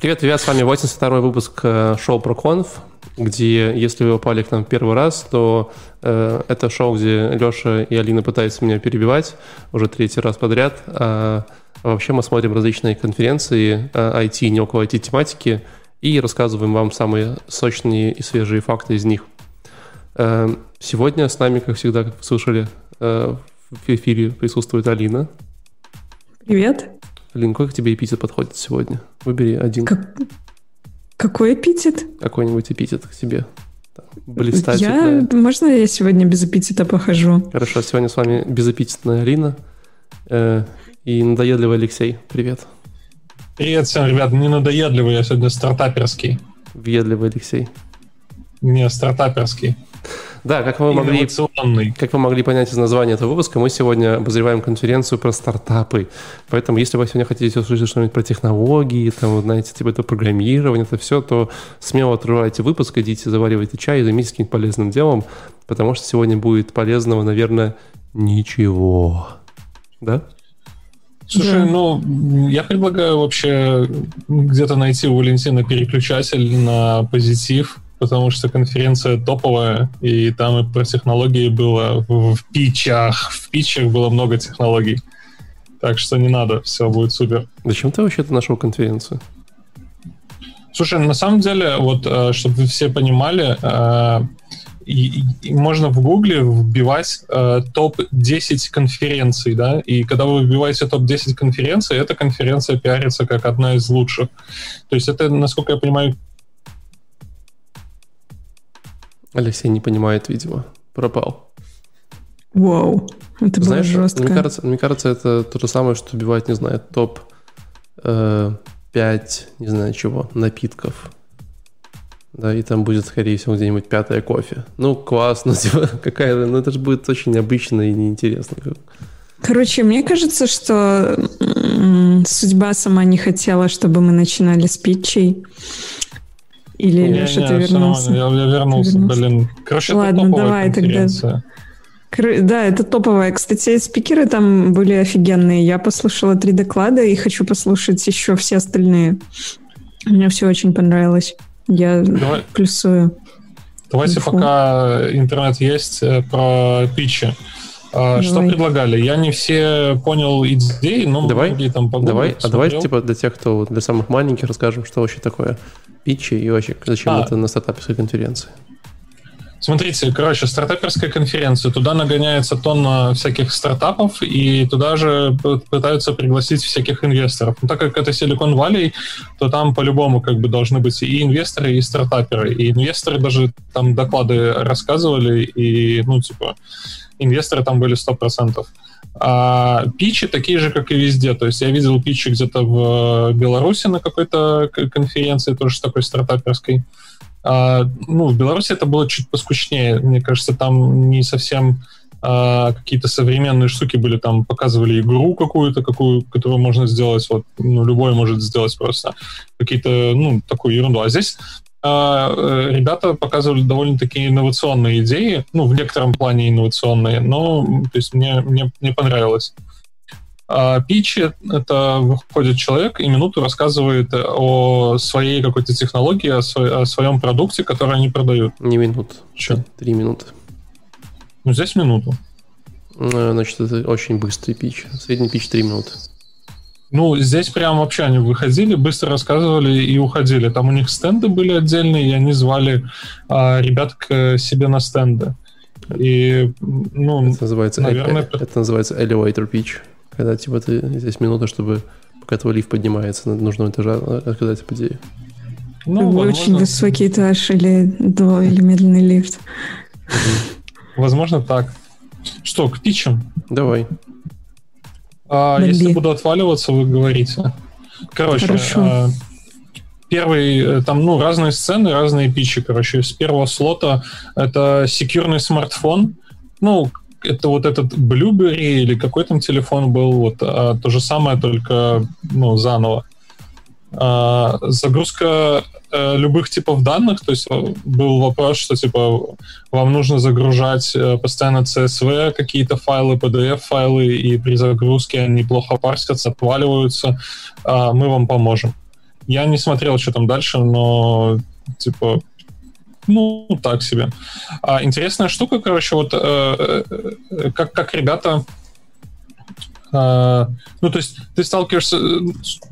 Привет, привет, с вами 82 выпуск э, шоу ProConf, где, если вы попали к нам первый раз, то э, это шоу, где Леша и Алина пытаются меня перебивать уже третий раз подряд. А, вообще мы смотрим различные конференции э, IT и не около IT-тематики и рассказываем вам самые сочные и свежие факты из них. Э, сегодня с нами, как всегда, как вы слышали, э, в эфире присутствует Алина. Привет. Алин, какой к тебе эпитет подходит сегодня? Выбери один. Как... Какой эпитет? Какой-нибудь эпитет к тебе. Блистательная. Я... Можно я сегодня без эпитета похожу? Хорошо, сегодня с вами безэпитетная Алина э, и надоедливый Алексей. Привет. Привет всем, ребят. Не надоедливый, я сегодня стартаперский. Въедливый Алексей. Не, стартаперский. Да, как вы, могли, как вы могли понять из названия этого выпуска, мы сегодня обозреваем конференцию про стартапы. Поэтому, если вы сегодня хотите услышать что-нибудь про технологии, там, знаете, типа это программирование, это все, то смело отрывайте выпуск, идите, заваривайте чай и займитесь каким-то полезным делом, потому что сегодня будет полезного, наверное, ничего. Да? Слушай, да. ну, я предлагаю вообще где-то найти у Валентина переключатель на позитив, потому что конференция топовая, и там и про технологии было в, в питчах. В питчах было много технологий. Так что не надо, все будет супер. Зачем ты вообще-то нашел конференцию? Слушай, на самом деле, вот, э, чтобы вы все понимали, э, и, и можно в Гугле вбивать э, топ-10 конференций, да, и когда вы вбиваете топ-10 конференций, эта конференция пиарится как одна из лучших. То есть это, насколько я понимаю, Алексей не понимает, видимо. Пропал. Вау, это Знаешь, было жестко. Мне кажется, мне кажется, это то же самое, что убивать, не знаю, топ э, 5, не знаю чего, напитков. Да, и там будет, скорее всего, где-нибудь пятое кофе. Ну, классно, типа, какая-то, ну это же будет очень необычно и неинтересно. Короче, мне кажется, что судьба сама не хотела, чтобы мы начинали с питчей. Или не, Леша, не, ты вернулся? Я, я вернулся, вернулся, блин. Короче, Ладно, это давай тогда. Да, это топовая. Кстати, спикеры там были офигенные. Я послушала три доклада и хочу послушать еще все остальные. Мне все очень понравилось. Я Давай. плюсую. Давайте, Инфу. пока интернет есть, э, про питчи. А, давай. Что предлагали? Я не все понял идеи, но давай, там Давай, а давай типа для тех, кто для самых маленьких расскажем, что вообще такое питчи и вообще зачем а. это на стартаперской конференции? Смотрите, короче, стартаперская конференция, туда нагоняется тонна всяких стартапов, и туда же пытаются пригласить всяких инвесторов. Но так как это Silicon Valley, то там по-любому как бы должны быть и инвесторы, и стартаперы. И инвесторы даже там доклады рассказывали, и, ну, типа, инвесторы там были 100%. А питчи такие же, как и везде. То есть я видел питчи где-то в Беларуси на какой-то конференции, тоже такой стартаперской. А, ну, в Беларуси это было чуть поскучнее. Мне кажется, там не совсем а, какие-то современные штуки были, там показывали игру какую-то, какую, которую можно сделать, вот, ну, любой может сделать просто. Какие-то, ну, такую ерунду. А здесь э, ребята показывали довольно-таки инновационные идеи, ну, в некотором плане инновационные, но, то есть, мне, мне, мне понравилось. А питчи — это выходит человек и минуту рассказывает о своей какой-то технологии, о, свой, о своем продукте, который они продают. Не минут. Что? Три минуты. Ну, здесь минуту. Э, значит, это очень быстрый пич. Средний пич три минуты. Ну, здесь прям вообще они выходили, быстро рассказывали и уходили. Там у них стенды были отдельные, и они звали а, ребят к себе на стенды. И, ну, это называется, наверное... Э, это называется elevator pitch. Когда, типа, ты здесь минута, чтобы пока твой лифт поднимается на нужного этажа, рассказать об идее. Ну, возможно... Очень высокий этаж или до, или медленный лифт. Возможно, так. Что, к питчам? Давай. А, если буду отваливаться, вы говорите. Короче, а, первый, э, там, ну, разные сцены, разные питчи, короче. С первого слота это секьюрный смартфон. Ну, это вот этот Blueberry или какой там телефон был, вот а, то же самое, только, ну, заново. А, загрузка а, любых типов данных, то есть э, был вопрос, что типа вам нужно загружать а, постоянно CSV, какие-то файлы, PDF-файлы, и при загрузке они плохо парсятся, отваливаются, а, мы вам поможем. Я не смотрел, что там дальше, но типа ну, так себе. А интересная штука, короче, вот э, э, как, как ребята... Э, ну, то есть ты сталкиваешься... Э,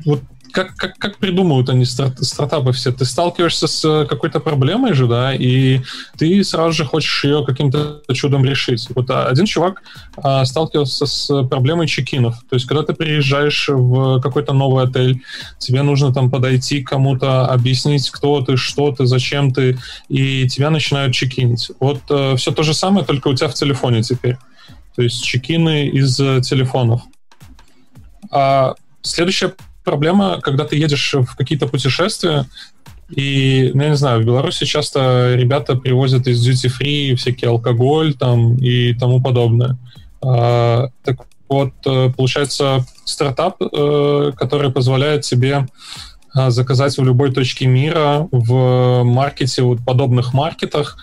вот как, как, как придумывают они старт, стартапы все? Ты сталкиваешься с какой-то проблемой же, да, и ты сразу же хочешь ее каким-то чудом решить. Вот один чувак а, сталкивался с проблемой чекинов. То есть, когда ты приезжаешь в какой-то новый отель, тебе нужно там подойти к кому-то, объяснить, кто ты, что ты, зачем ты, и тебя начинают чекинить. Вот а, все то же самое, только у тебя в телефоне теперь. То есть чекины из э, телефонов. А следующая проблема, когда ты едешь в какие-то путешествия, и, ну, я не знаю, в Беларуси часто ребята привозят из duty free всякий алкоголь там и тому подобное. А, так вот, э, получается, стартап, э, который позволяет тебе а, заказать в любой точке мира в маркете, вот подобных маркетах,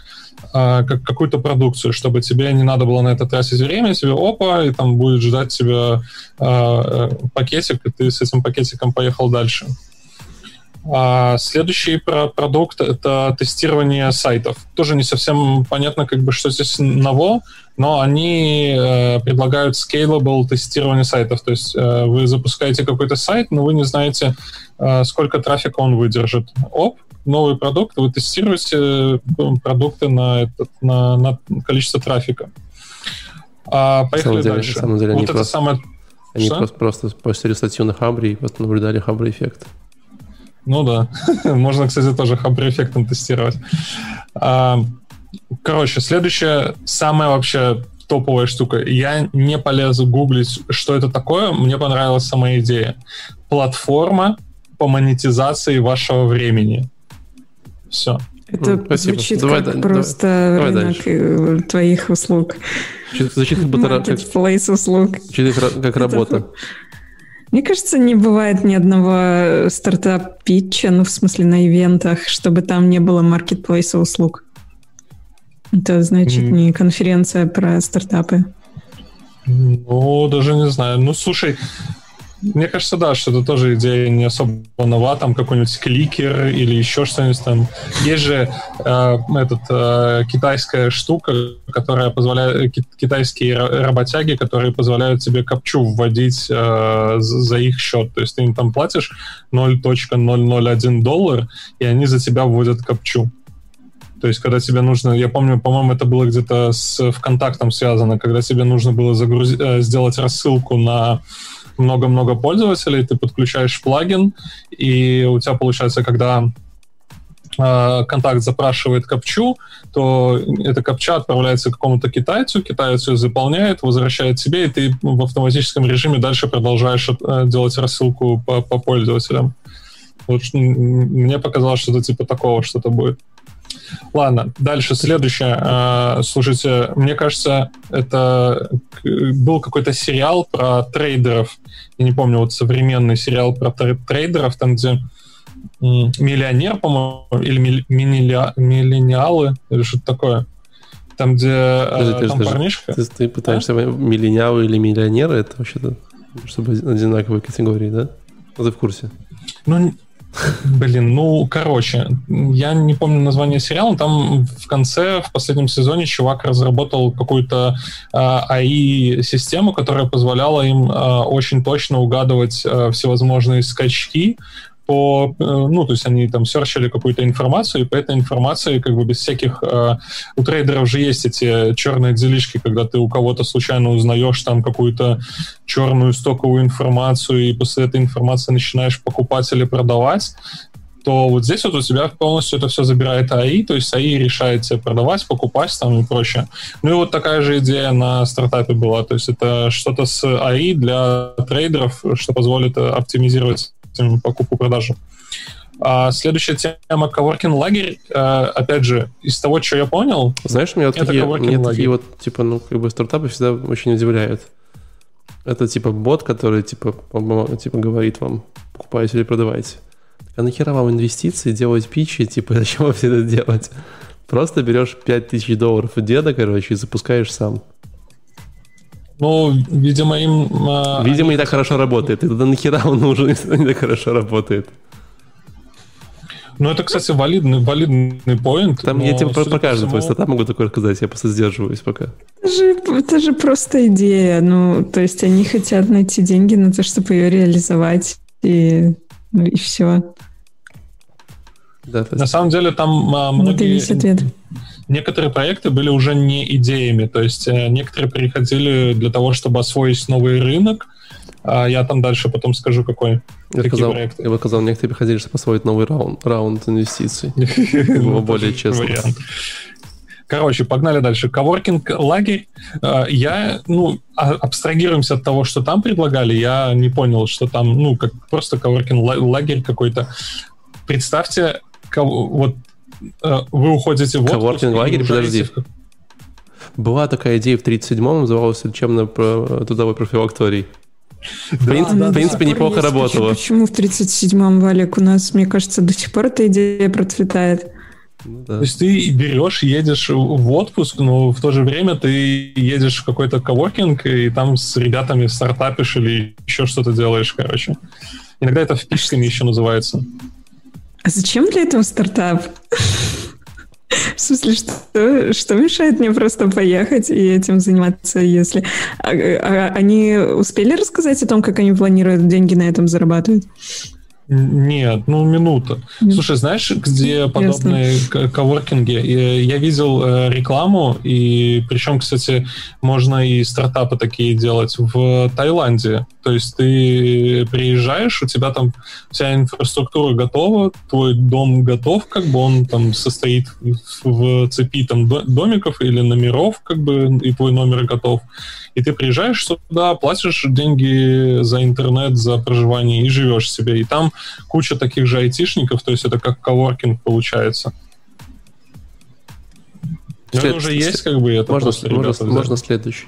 как, какую-то продукцию, чтобы тебе не надо было на это тратить время, тебе опа, и там будет ждать тебя а, э, пакетик, и ты с этим пакетиком поехал дальше. А следующий про продукт — это тестирование сайтов. Тоже не совсем понятно, как бы, что здесь ново, но они э, предлагают scalable тестирование сайтов. То есть э, вы запускаете какой-то сайт, но вы не знаете, э, сколько трафика он выдержит. Оп, новый продукт, вы тестируете э, продукты на, этот, на, на количество трафика. А, поехали деле, дальше. На самом деле, вот это просто, самое... Они просто, просто постили статью на Хабре и вот наблюдали Хабре эффект. Ну да. Можно, кстати, тоже Хабре эффектом тестировать. А, короче, следующая, самая вообще топовая штука. Я не полезу гуглить, что это такое. Мне понравилась сама идея. Платформа по монетизации вашего времени. Все. Это Спасибо. звучит давай, как да, просто давай, рынок давай твоих услуг. Звучит как будто Marketplace услуг. Звучит как, как работа. Мне кажется, не бывает ни одного стартап-питча, ну, в смысле, на ивентах, чтобы там не было маркетплейса услуг. Это значит mm. не конференция про стартапы. Ну, даже не знаю. Ну, слушай, мне кажется, да, что это тоже идея не особо нова, там какой-нибудь кликер или еще что-нибудь там. Есть же э, этот, э, китайская штука, которая позволяет, китайские работяги, которые позволяют тебе капчу вводить э, за их счет. То есть ты им там платишь 0.001 доллар, и они за тебя вводят капчу. То есть, когда тебе нужно, я помню, по-моему, это было где-то с ВКонтактом связано, когда тебе нужно было загрузить, э, сделать рассылку на много-много пользователей, ты подключаешь плагин, и у тебя получается, когда э, контакт запрашивает капчу, то эта капча отправляется к какому-то китайцу, китаец ее заполняет, возвращает тебе, и ты в автоматическом режиме дальше продолжаешь э, делать рассылку по, по пользователям. Вот мне показалось, что это типа такого что-то будет. Ладно, дальше следующее. А, слушайте, мне кажется, это был какой-то сериал про трейдеров. Я не помню, вот современный сериал про трейдеров, там, где миллионер, по-моему, или миллениалы, или что-то такое. Там, где а, подожди, там подожди, парнишка... Ты, ты пытаешься а? миллениалы или миллионеры, это вообще-то чтобы одинаковые категории, да? Ты в курсе? Ну, Блин, ну, короче, я не помню название сериала, там в конце, в последнем сезоне чувак разработал какую-то э, АИ-систему, которая позволяла им э, очень точно угадывать э, всевозможные скачки по, э, ну, то есть они там серчили какую-то информацию, и по этой информации, как бы без всяких, э, у трейдеров же есть эти черные делишки, когда ты у кого-то случайно узнаешь там какую-то черную стоковую информацию, и после этой информации начинаешь покупать или продавать, то вот здесь вот у тебя полностью это все забирает АИ, то есть АИ решает тебе продавать, покупать там и прочее. Ну и вот такая же идея на стартапе была, то есть это что-то с АИ для трейдеров, что позволит оптимизировать покупку-продажу. А следующая тема коворкинг лагерь. А, опять же, из того, что я понял, знаешь, меня, это такие, меня такие вот типа ну как бы стартапы всегда очень удивляют. Это типа бот, который типа типа говорит вам покупаете или продавайте. А нахера вам инвестиции, делать питчи, типа зачем вам все это делать? Просто берешь 5000 долларов у деда, короче, и запускаешь сам. Ну, видимо, им... А, видимо, не так хорошо работает. И тогда нахера он нужен, если не так хорошо работает? Ну, это, кстати, валидный, валидный поинт. Там я тебе про, про каждый твой стартап могу такое рассказать, я просто сдерживаюсь пока. Это же, это же просто идея. Ну, то есть они хотят найти деньги на то, чтобы ее реализовать, и, ну, и все. Да, есть... На самом деле там а, многие... Это ответ. Некоторые проекты были уже не идеями, то есть э, некоторые приходили для того, чтобы освоить новый рынок, а я там дальше потом скажу, какой. Я сказал, я бы сказал, некоторые приходили, чтобы освоить новый раунд, раунд инвестиций. Его более честно. Короче, погнали дальше. Коворкинг лагерь. Э, я, ну, а, абстрагируемся от того, что там предлагали. Я не понял, что там, ну, как просто коворкинг лагерь какой-то. Представьте, вот вы уходите в Коворкинг лагерь, подожди. Была такая идея в 37-м, называлась лечебно-трудовой профилакторий. В, принципе, да, в принципе неплохо работало. Почему в 37-м, Валик, у нас, мне кажется, до сих пор эта идея процветает? Ну, да. То есть ты берешь, едешь в отпуск, но в то же время ты едешь в какой-то коворкинг, и там с ребятами стартапишь или еще что-то делаешь, короче. Иногда это впишками еще называется. А зачем для этого стартап? В смысле, что, что мешает мне просто поехать и этим заниматься, если... А, а, они успели рассказать о том, как они планируют деньги на этом зарабатывать? Нет, ну минута. Слушай, знаешь, где подобные коворкинги? Я видел э, рекламу, и причем, кстати, можно и стартапы такие делать в Таиланде. То есть ты приезжаешь, у тебя там вся инфраструктура готова, твой дом готов, как бы он там состоит в цепи там домиков или номеров, как бы, и твой номер готов и ты приезжаешь сюда, платишь деньги за интернет, за проживание и живешь себе. И там куча таких же айтишников, то есть это как коворкинг получается. След... Уже есть, как бы, это можно, можно, можно следующий.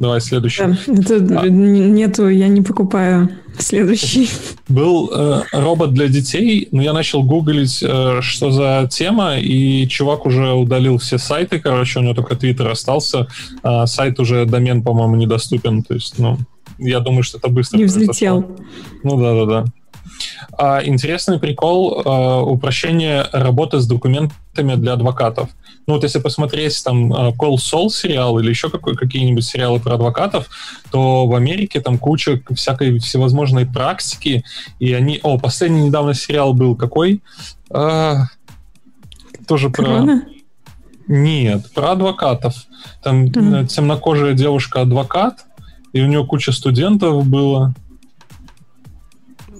Давай следующий. Да, это, а. Нету, я не покупаю следующий. Был э, робот для детей, но я начал гуглить, э, что за тема, и чувак уже удалил все сайты, короче, у него только твиттер остался, а сайт уже, домен, по-моему, недоступен, то есть, ну, я думаю, что это быстро Не взлетел. Ну да-да-да. А, интересный прикол а, упрощение работы с документами для адвокатов. Ну вот если посмотреть там э, Call Soul сериал или еще какой, какие-нибудь сериалы про адвокатов, то в Америке там куча всякой всевозможной практики, и они... О, последний недавно сериал был какой? А, тоже Корона? про... Нет, про адвокатов. Там mm-hmm. темнокожая девушка-адвокат, и у нее куча студентов было.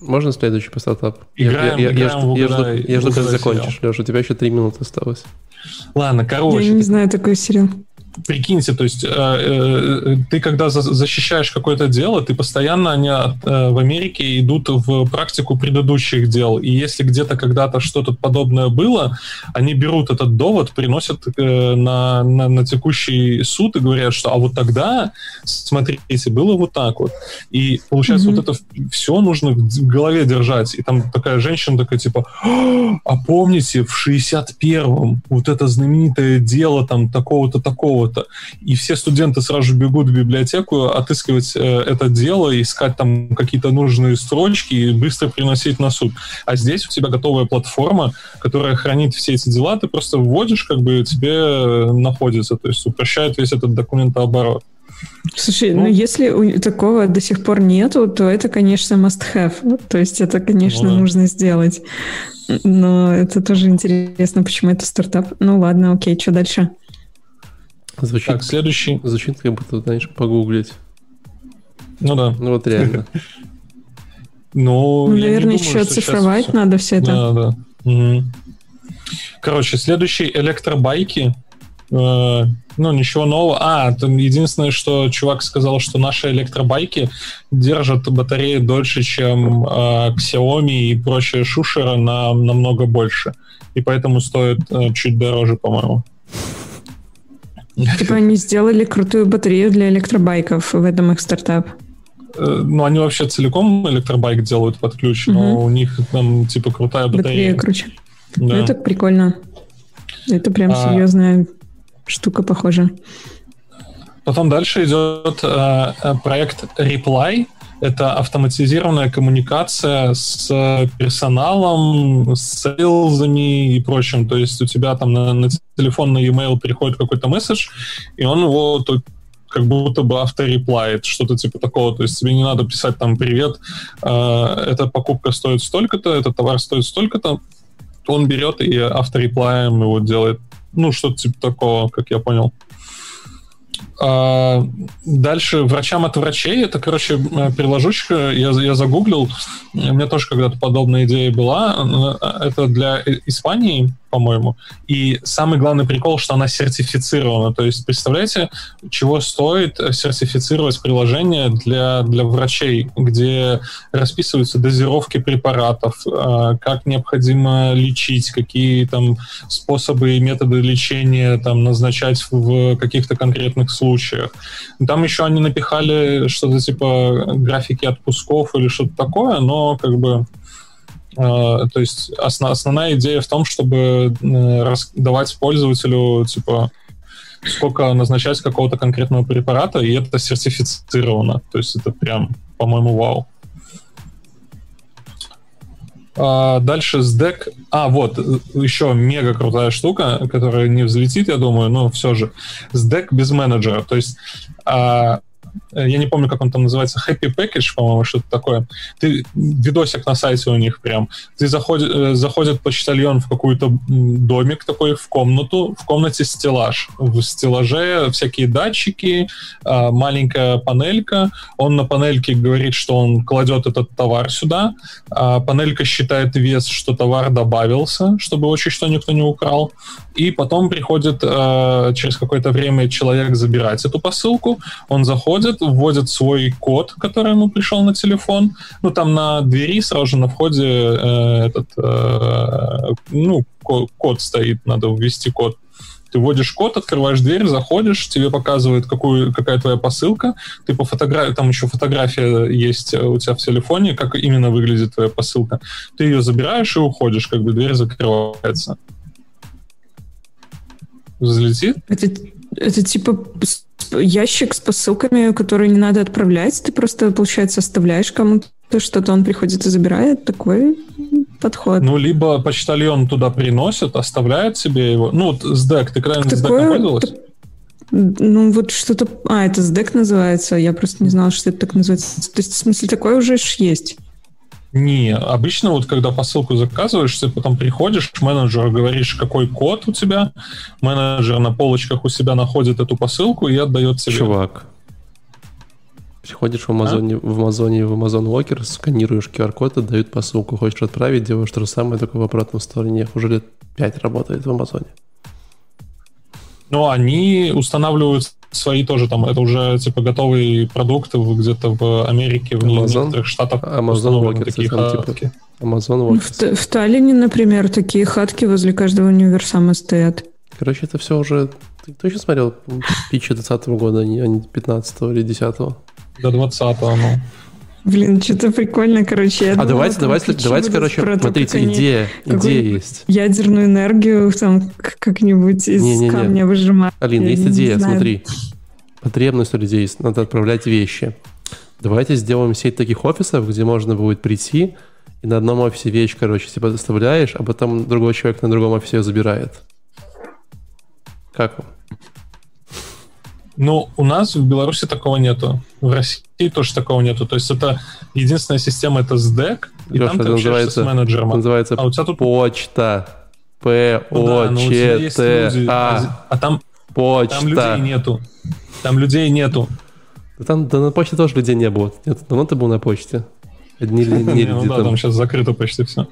Можно следующий по стартап? Играем, я, я, играем я, я, жду, я жду, когда закончишь, Леша. У тебя еще три минуты осталось. Ладно, короче. Я не знаю такой сериал прикиньте, то есть э, э, ты когда за, защищаешь какое-то дело, ты постоянно они э, в Америке идут в практику предыдущих дел, и если где-то когда-то что-то подобное было, они берут этот довод, приносят э, на, на, на текущий суд и говорят, что а вот тогда, смотрите, было вот так вот. И получается, mm-hmm. вот это все нужно в голове держать. И там такая женщина такая типа, а помните, в 61-м вот это знаменитое дело там такого-то, такого такого-то. И все студенты сразу бегут в библиотеку отыскивать э, это дело, искать там какие-то нужные строчки и быстро приносить на суд. А здесь у тебя готовая платформа, которая хранит все эти дела, ты просто вводишь, как бы тебе э, находится, то есть упрощает весь этот документооборот. Слушай, ну, ну если такого до сих пор нету, то это, конечно, must-have. То есть это, конечно, ну, да. нужно сделать. Но это тоже интересно, почему это стартап. Ну ладно, окей, что дальше? Звучит, так, следующий. Звучит, как будто, знаешь, погуглить. Ну да. Ну вот реально. Ну, наверное, еще оцифровать надо все это. Да, да. Короче, следующий электробайки. Э, ну, ничего нового. А, там единственное, что чувак сказал, что наши электробайки держат батареи дольше, чем э, Xiaomi и прочие шушера на намного больше. И поэтому стоит э, чуть дороже, по-моему. Типа они сделали крутую батарею для электробайков, в этом их стартап. Э, ну, они вообще целиком электробайк делают под ключ, угу. но у них там типа крутая батарея. Батарея круче. Да. Ну, это прикольно. Это прям а... серьезная штука, похоже. Потом дальше идет э, э, проект Reply. Это автоматизированная коммуникация с персоналом, с сейлзами и прочим. То есть у тебя там на, на телефон, на e-mail приходит какой-то месседж, и он его как будто бы автореплает, что-то типа такого. То есть тебе не надо писать там «Привет, э, эта покупка стоит столько-то, этот товар стоит столько-то». Он берет и автореплаем его делает. Ну, что-то типа такого, как я понял. А, дальше врачам от врачей. Это, короче, э, приложучка. Я, я загуглил. У меня тоже когда-то подобная идея была. Э, это для Испании по-моему. И самый главный прикол, что она сертифицирована. То есть, представляете, чего стоит сертифицировать приложение для, для врачей, где расписываются дозировки препаратов, а, как необходимо лечить, какие там способы и методы лечения там назначать в каких-то конкретных случаях. Там еще они напихали что-то типа графики отпусков или что-то такое, но как бы а, то есть основ, основная идея в том, чтобы э, давать пользователю, типа, сколько назначать какого-то конкретного препарата, и это сертифицировано. То есть это прям, по-моему, вау. А дальше с дек... А, вот, еще мега крутая штука, которая не взлетит, я думаю, но все же. С дек без менеджера. То есть а, я не помню, как он там называется, Happy Package, по-моему, что-то такое. Ты видосик на сайте у них прям. Ты заходит, э, заходит почтальон в какой-то домик такой, в комнату, в комнате стеллаж. В стеллаже всякие датчики, а, маленькая панелька. Он на панельке говорит, что он кладет этот товар сюда. А панелька считает вес, что товар добавился, чтобы очень что никто не украл. И потом приходит э, через какое-то время человек забирать эту посылку. Он заходит, вводит свой код, который ему пришел на телефон. Ну, там на двери сразу же на входе э, этот, э, ну, код стоит, надо ввести код. Ты вводишь код, открываешь дверь, заходишь, тебе показывают, какую, какая твоя посылка. Ты по фотографии, там еще фотография есть у тебя в телефоне, как именно выглядит твоя посылка. Ты ее забираешь и уходишь, как бы дверь закрывается. Залетит? Это, это типа ящик с посылками, которые не надо отправлять. Ты просто, получается, оставляешь кому-то что-то, он приходит и забирает. Такой подход. Ну, либо почтальон туда приносит, оставляет себе его. Ну, вот SDEC, ты когда-нибудь. SDEC пользовалась? Ну, вот что-то... А, это SDEC называется. Я просто не знала, что это так называется. То есть, в смысле, такое уже есть. Не, обычно вот когда посылку заказываешь, ты потом приходишь менеджеру, говоришь, какой код у тебя, менеджер на полочках у себя находит эту посылку и отдает тебе. Чувак, приходишь в Амазоне, а? в Амазоне, в Amazon Walker, сканируешь QR-код, отдают посылку, хочешь отправить, делаешь то же самое, только в обратном стороне. Уже лет 5 работает в Амазоне. Ну, они устанавливают свои тоже там, это уже типа готовый продукт где-то в Америке, в Amazon, некоторых штатах. Amazon Walkers, такие хатки. Типа, Amazon. В, в Таллине, например, такие хатки возле каждого универсама стоят. Короче, это все уже... Ты точно смотрел питчи 20 года, а не 15 или 10 -го? До 20 ну. Блин, что-то прикольно, короче. Я а думала, давайте, давайте, давайте, короче, про смотрите, то, идея, идея есть. Ядерную энергию там как-нибудь из не, не, не. камня выжимать. Алин, есть идея, смотри. Потребность у людей есть, надо отправлять вещи. Давайте сделаем сеть таких офисов, где можно будет прийти и на одном офисе вещь, короче, типа доставляешь, а потом другой человек на другом офисе ее забирает. Как вам? Ну, у нас в Беларуси такого нету. В России тоже такого нету. То есть это единственная система, это SDEC, и Леша, там ты называется, с менеджером. Называется а у тебя тут... почта. П-О-Ч-Т-А. Ну, да, а там, почта. там людей нету. Там людей нету. Там да, на почте тоже людей не было. Нет, давно ты был на почте. Одни не Ну да, там сейчас закрыто почти все.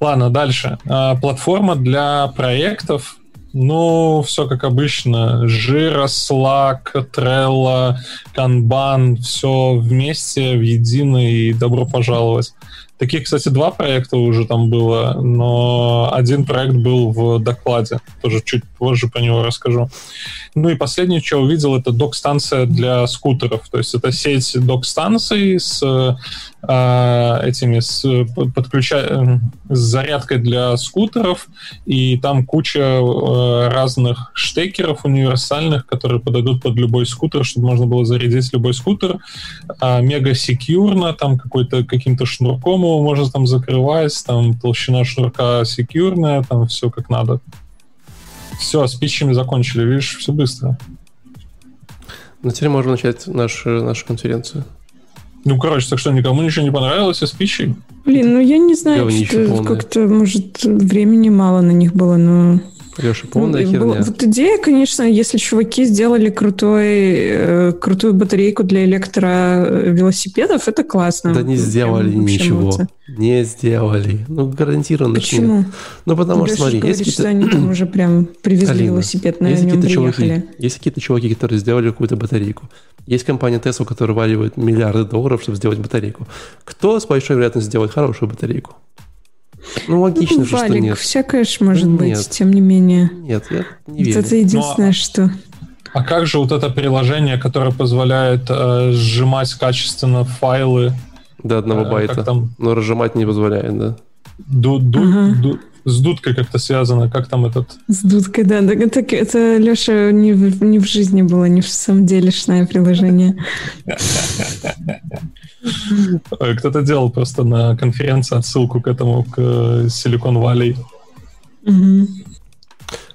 Ладно, дальше. А, платформа для проектов ну, все как обычно. Jira, Slack, Trello, Kanban, все вместе, в единый, и добро пожаловать. Таких, кстати, два проекта уже там было, но один проект был в докладе. Тоже чуть позже про него расскажу. Ну и последнее, что увидел, это док-станция для скутеров. То есть это сеть док-станций с э, этими с, подключа... Э, с зарядкой для скутеров, и там куча э, разных штекеров универсальных, которые подойдут под любой скутер, чтобы можно было зарядить любой скутер. А, мега секьюрно, там какой-то каким-то шнурком его можно там закрывать, там толщина шнурка секьюрная, там все как надо. Все, с питчами закончили, видишь, все быстро. Ну, теперь можем начать нашу, нашу конференцию. Ну, короче, так что никому ничего не понравилось из пищи? Блин, ну я не знаю, что как-то, может, времени мало на них было, но... Леша, полная ну, херня. Вот идея, конечно, если чуваки сделали крутой, э, крутую батарейку для электровелосипедов, это классно. Да не сделали ничего. Молодцы. Не сделали. Ну, гарантированно. Почему? Ну, потому что, смотри, есть какие-то... что они там уже прям привезли Алина, велосипед, на есть нем приехали. Чуваки, есть какие-то чуваки, которые сделали какую-то батарейку. Есть компания Tesla, которая валивает миллиарды долларов, чтобы сделать батарейку. Кто с большой вероятностью сделает хорошую батарейку? Ну, логично ну, же, валик, что нет. всякое ж может нет. быть, тем не менее. Нет, я не верю. Это единственное, Но... что... А как же вот это приложение, которое позволяет э, сжимать качественно файлы? До одного э, байта. Там... Но разжимать не позволяет, да? Ду, ду, ага. ду, с дудкой как-то связано, как там этот... С дудкой, да. да это, это Леша, не в, не в жизни было, не в самом деле шное приложение. Кто-то делал просто на конференции отсылку к этому, к Silicon Valley.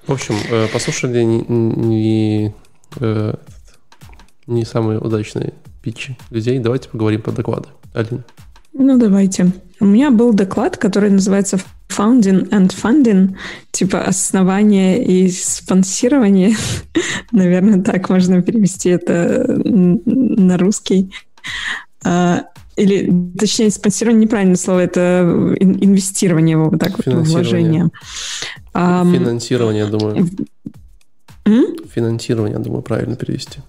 В общем, э, послушали не, не, э, не самые удачные питчи людей. Давайте поговорим по докладу. Алина. Ну, давайте. У меня был доклад, который называется Founding and Funding, типа основание и спонсирование. Наверное, так можно перевести это на русский. А, или, точнее, спонсирование неправильное слово, это инвестирование вот так вот, вложение. Финансирование, я думаю. Финансирование, я думаю, правильно перевести.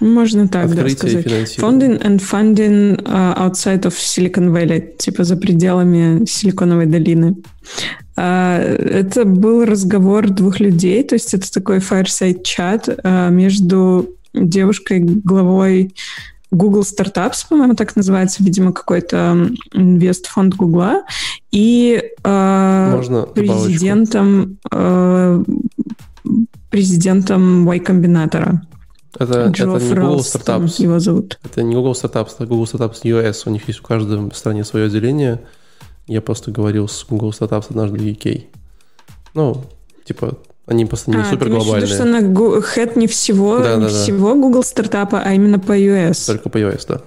Можно так, Открытие да, сказать. Funding and funding uh, outside of Silicon Valley, типа за пределами Силиконовой долины. Uh, это был разговор двух людей, то есть это такой fireside чат между девушкой, главой Google Startups, по-моему, так называется, видимо, какой-то инвестфонд Гугла, и э, президентом, э, президентом Y Combinator. Это, это не Google Startups. Его зовут. Это не Google Startups, это Google Startups US. У них есть в каждой стране свое отделение. Я просто говорил с Google Startups однажды в UK. Ну, типа, они просто не а, супер глобальные. что на head не всего, да, не да, всего да. Google стартапа, а именно по US. Только по US, да.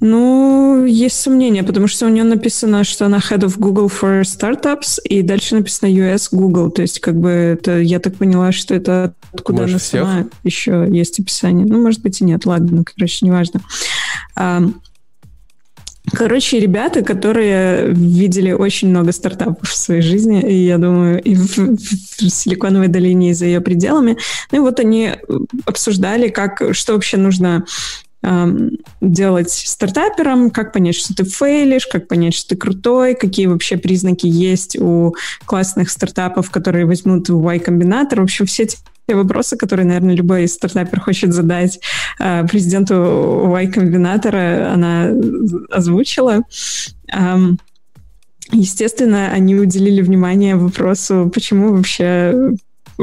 Ну, есть сомнения, потому что у нее написано, что она Head of Google for Startups, и дальше написано US Google. То есть, как бы, это, я так поняла, что это откуда Больше она всех? сама еще есть описание. Ну, может быть, и нет. Ладно, ну, короче, неважно. Короче, ребята, которые видели очень много стартапов в своей жизни, и я думаю, и в, в Силиконовой долине, и за ее пределами, ну и вот они обсуждали, как, что вообще нужно делать стартапером, как понять, что ты фейлишь, как понять, что ты крутой, какие вообще признаки есть у классных стартапов, которые возьмут в Y-комбинатор. В общем, все эти вопросы, которые, наверное, любой стартапер хочет задать э, президенту Y-комбинатора, она озвучила. Естественно, они уделили внимание вопросу, почему вообще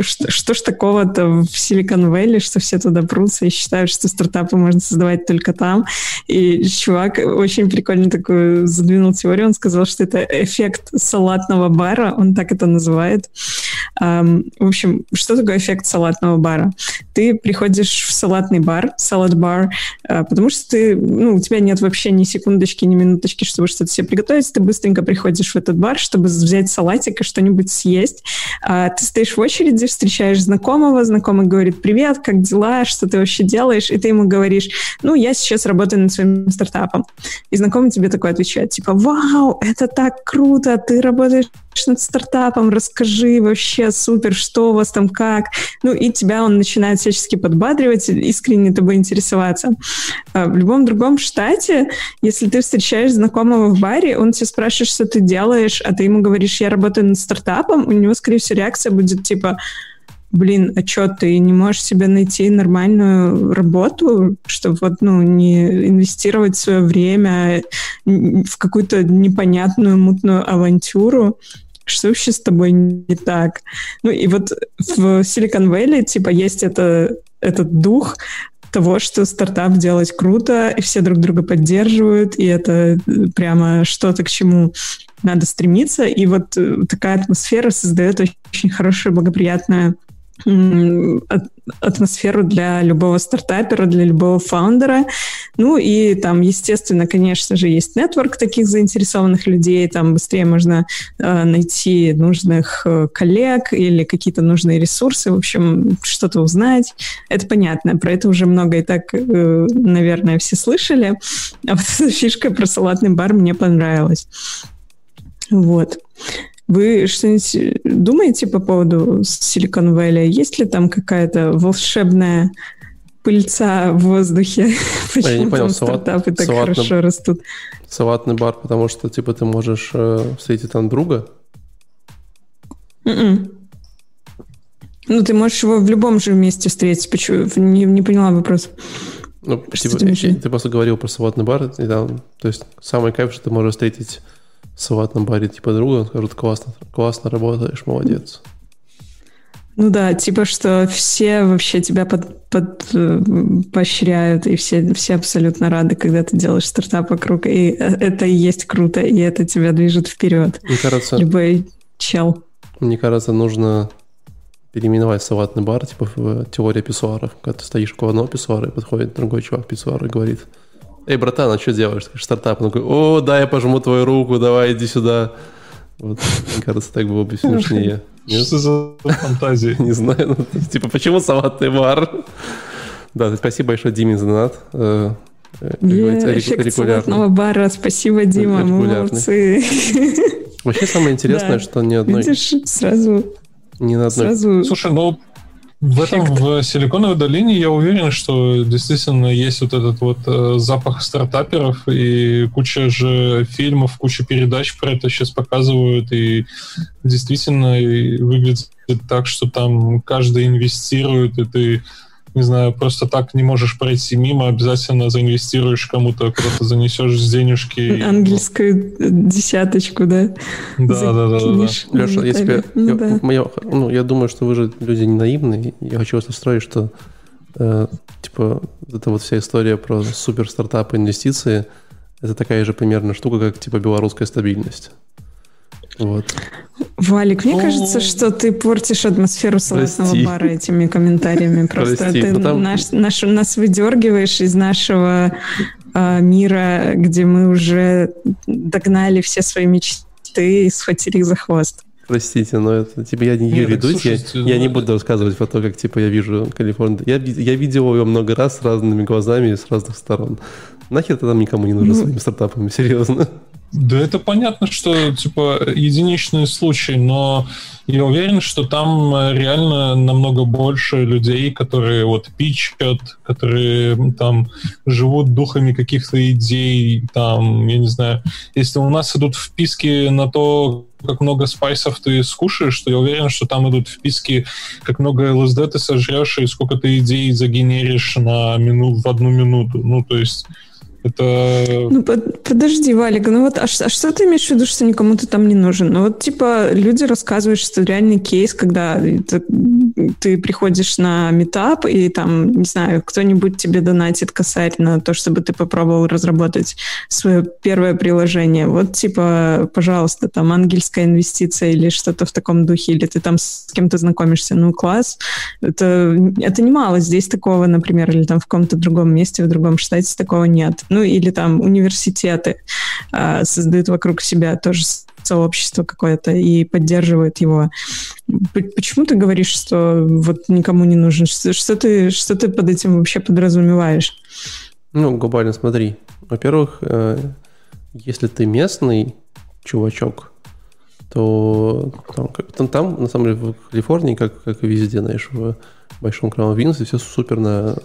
что, что ж такого-то в Силикон Вэлли, что все туда прутся и считают, что стартапы можно создавать только там. И чувак очень прикольно такую задвинул теорию. Он сказал, что это эффект салатного бара, он так это называет. Um, в общем, что такое эффект салатного бара? Ты приходишь в салатный бар, салат-бар, uh, потому что ты, ну, у тебя нет вообще ни секундочки, ни минуточки, чтобы что-то себе приготовить. Ты быстренько приходишь в этот бар, чтобы взять салатик и что-нибудь съесть. Uh, ты стоишь в очереди, встречаешь знакомого, знакомый говорит, привет, как дела, что ты вообще делаешь? И ты ему говоришь, ну, я сейчас работаю над своим стартапом. И знакомый тебе такой отвечает, типа, вау, это так круто, ты работаешь над стартапом, расскажи вообще, супер, что у вас там, как. Ну, и тебя он начинает всячески подбадривать, искренне тобой интересоваться. А в любом другом штате, если ты встречаешь знакомого в баре, он тебя спрашивает, что ты делаешь, а ты ему говоришь, я работаю над стартапом, у него, скорее всего, реакция будет типа, блин, а что, ты не можешь себе найти нормальную работу, чтобы вот, ну, не инвестировать свое время в какую-то непонятную мутную авантюру, что вообще с тобой не так? Ну и вот в Silicon Valley, типа, есть это, этот дух того, что стартап делать круто, и все друг друга поддерживают, и это прямо что-то, к чему надо стремиться. И вот э, такая атмосфера создает очень хорошую, благоприятную атмосферу для любого стартапера, для любого фаундера. Ну и там, естественно, конечно же, есть нетворк таких заинтересованных людей, там быстрее можно э, найти нужных э, коллег или какие-то нужные ресурсы, в общем, что-то узнать. Это понятно, про это уже много и так, э, наверное, все слышали. А вот эта фишка про салатный бар мне понравилась. Вот. Вы что-нибудь думаете по поводу Silicon Valley? Есть ли там какая-то волшебная пыльца в воздухе? Почему я не понял, там салат, стартапы так салатный, хорошо растут? Салатный бар, потому что типа ты можешь э, встретить там друга? Mm-mm. М-м. Ну, ты можешь его в любом же месте встретить. Почему? Не, не поняла вопрос. Ну, что типа, ты, ты просто говорил про салатный бар, и там, то есть самый кайф, что ты можешь встретить в салатном баре типа друга, скажут, классно, классно работаешь, молодец. Ну да, типа, что все вообще тебя под, под, э, поощряют, и все, все абсолютно рады, когда ты делаешь стартап вокруг, и э, это и есть круто, и это тебя движет вперед. Мне кажется... Любой чел. Мне кажется, нужно переименовать салатный бар, типа в теория писсуаров. Когда ты стоишь у одного писсуара, и подходит другой чувак писсуар и говорит – эй, братан, а что делаешь? Стартап. Он такой, о, да, я пожму твою руку, давай, иди сюда. Вот, мне кажется, так было бы смешнее. Что за фантазии? Не знаю, ну, типа, почему салатный бар? Да, спасибо большое Диме за донат. Э, э, эффект салатного бара. Спасибо, Дима, мы молодцы. Вообще самое интересное, что ни одной... Видишь, сразу... Ни на одной... Сразу... Слушай, ну, в этом, в Силиконовой долине я уверен, что действительно есть вот этот вот э, запах стартаперов и куча же фильмов, куча передач про это сейчас показывают. И действительно выглядит так, что там каждый инвестирует, и ты не знаю, просто так не можешь пройти мимо, обязательно заинвестируешь кому-то, куда-то занесешь денежки. Ангельскую десяточку, да? Да, да, да, да. Леша, ну, я, да. я, ну, я думаю, что вы же люди не наивные. Я хочу вас устроить, что э, типа эта вот вся история про супер стартапы, инвестиции, это такая же примерно штука, как типа белорусская стабильность. Вот. Валик, мне кажется, что ты портишь атмосферу салатного Прости. бара этими комментариями. Просто Прости, ты там... наш, наш, нас выдергиваешь из нашего э, мира, где мы уже догнали все свои мечты и схватили их за хвост. Простите, но это типа я не Юрий Дудь, я, ну, я не буду рассказывать про то, как типа я вижу Калифорнию. Я, я видел его много раз с разными глазами с разных сторон. Нахер это там никому не нужно ну, своими стартапами, серьезно. Да это понятно, что типа единичный случай, но я уверен, что там реально намного больше людей, которые вот пичат, которые там живут духами каких-то идей, там, я не знаю, если у нас идут вписки на то, как много спайсов ты скушаешь, то я уверен, что там идут вписки, как много ЛСД ты сожрешь и сколько ты идей загенеришь на мину, в одну минуту. Ну, то есть это... Ну, под, подожди, Валик, ну вот, а, а что ты имеешь в виду, что никому ты там не нужен? Ну вот, типа, люди рассказывают, что реальный кейс, когда ты, ты приходишь на метап, и там, не знаю, кто-нибудь тебе донатит косарь на то, чтобы ты попробовал разработать свое первое приложение. Вот, типа, пожалуйста, там, ангельская инвестиция или что-то в таком духе, или ты там с кем-то знакомишься, ну, класс. Это, это немало. Здесь такого, например, или там в каком-то другом месте, в другом штате такого нет ну или там университеты э, создают вокруг себя тоже сообщество какое-то и поддерживают его. Почему ты говоришь, что вот никому не нужен? Что, ты, что ты под этим вообще подразумеваешь? Ну, глобально смотри. Во-первых, э, если ты местный чувачок, то там, там, там, на самом деле, в Калифорнии, как, как и везде, знаешь, в большом Краун Винсе все супер на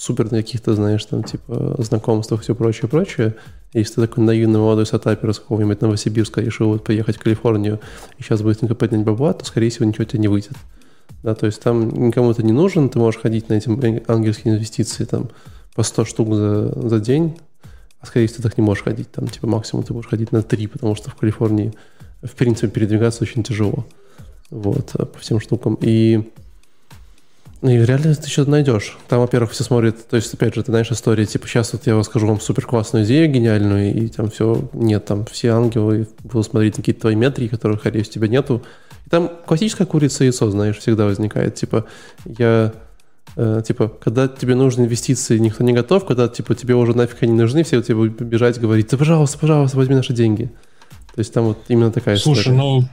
супер на каких-то, знаешь, там, типа, знакомствах, все прочее, прочее. Если ты такой наивный молодой стартапер из какого-нибудь Новосибирска решил вот поехать в Калифорнию и сейчас быстренько поднять бабла, то, скорее всего, ничего тебе не выйдет. Да, то есть там никому это не нужен, ты можешь ходить на эти ангельские инвестиции там по 100 штук за, за день, а скорее всего ты так не можешь ходить, там типа максимум ты можешь ходить на 3, потому что в Калифорнии в принципе передвигаться очень тяжело. Вот, по всем штукам. И ну и реально ты что-то найдешь. Там, во-первых, все смотрят, то есть, опять же, ты знаешь истории, типа, сейчас вот я расскажу вам супер классную идею гениальную, и там все, нет, там все ангелы будут смотреть на какие-то твои метрики, которых, скорее у тебя нету. И там классическая курица и яйцо, знаешь, всегда возникает. Типа, я э, типа, когда тебе нужны инвестиции, никто не готов, когда, типа, тебе уже нафиг они нужны, все будут бежать, говорить, да, пожалуйста, пожалуйста, возьми наши деньги. То есть там вот именно такая Слушай, история. ну,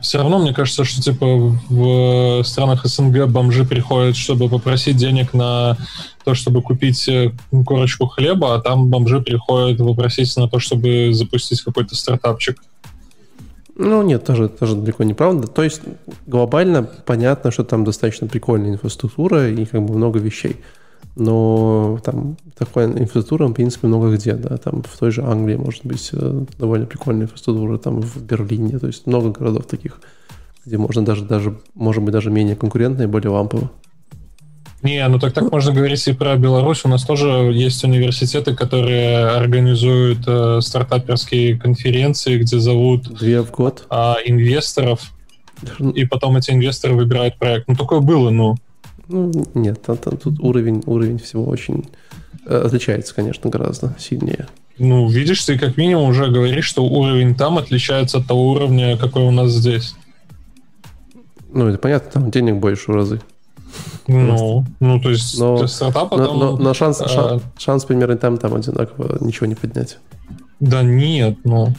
все равно мне кажется, что типа в странах СНГ бомжи приходят, чтобы попросить денег на то, чтобы купить э, корочку хлеба, а там бомжи приходят попросить на то, чтобы запустить какой-то стартапчик. Ну, нет, тоже, тоже далеко не правда. То есть глобально понятно, что там достаточно прикольная инфраструктура и как бы много вещей но там такой инфраструктура, в принципе, много где, да, там в той же Англии может быть э, довольно прикольная инфраструктура, там в Берлине, то есть много городов таких, где можно даже, даже может быть, даже менее конкурентные, более лампово. Не, ну так так можно говорить и про Беларусь. У нас тоже есть университеты, которые организуют э, стартаперские конференции, где зовут Две в год. Э, инвесторов, и потом эти инвесторы выбирают проект. Ну, такое было, ну. Ну, нет, там, там, тут уровень, уровень всего очень э, отличается, конечно, гораздо сильнее. Ну, видишь, ты как минимум уже говоришь, что уровень там отличается от того уровня, какой у нас здесь. Ну, это понятно, там денег больше в разы. Ну, ну, то есть но, стартапа но, там... Но, но шанс, а... шанс, шанс примерно там, там одинаково, ничего не поднять. Да нет, ну...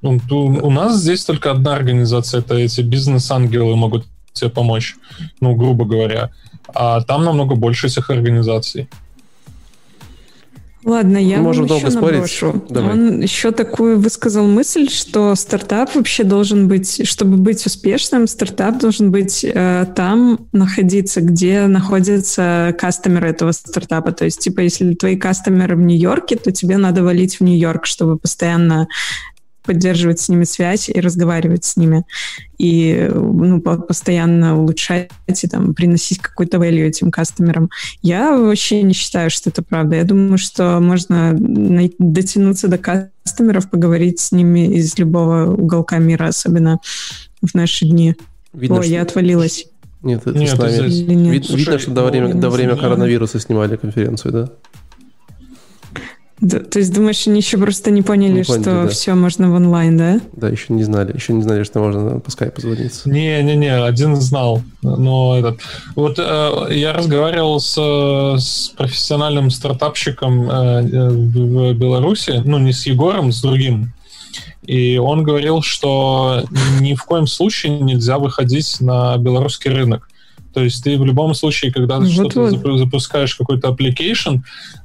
Ну, у нас здесь только одна организация, это эти бизнес-ангелы могут тебе помочь, ну, грубо говоря. А там намного больше этих организаций. Ладно, я Можем вам еще наброшу. Давай. Он еще такую высказал мысль, что стартап вообще должен быть, чтобы быть успешным, стартап должен быть э, там находиться, где находятся кастомеры этого стартапа. То есть, типа, если твои кастомеры в Нью-Йорке, то тебе надо валить в Нью-Йорк, чтобы постоянно поддерживать с ними связь и разговаривать с ними. И ну, постоянно улучшать и там, приносить какой-то value этим кастомерам. Я вообще не считаю, что это правда. Я думаю, что можно дотянуться до кастомеров, поговорить с ними из любого уголка мира, особенно в наши дни. Видно, О, что... я отвалилась. Нет, это Нет, с нами. Нет. Вид, видно, что до времени, до времени коронавируса снимали конференцию, да? Да, то есть думаешь, они еще просто не поняли, не поняли что да. все можно в онлайн, да? Да, еще не знали, еще не знали, что можно по скайпу звониться. Не-не-не, один знал, но этот... Вот э, я разговаривал с, с профессиональным стартапщиком э, в Беларуси, ну не с Егором, с другим, и он говорил, что ни в коем случае нельзя выходить на белорусский рынок. То есть ты в любом случае, когда вот что-то вот. запускаешь какой-то application,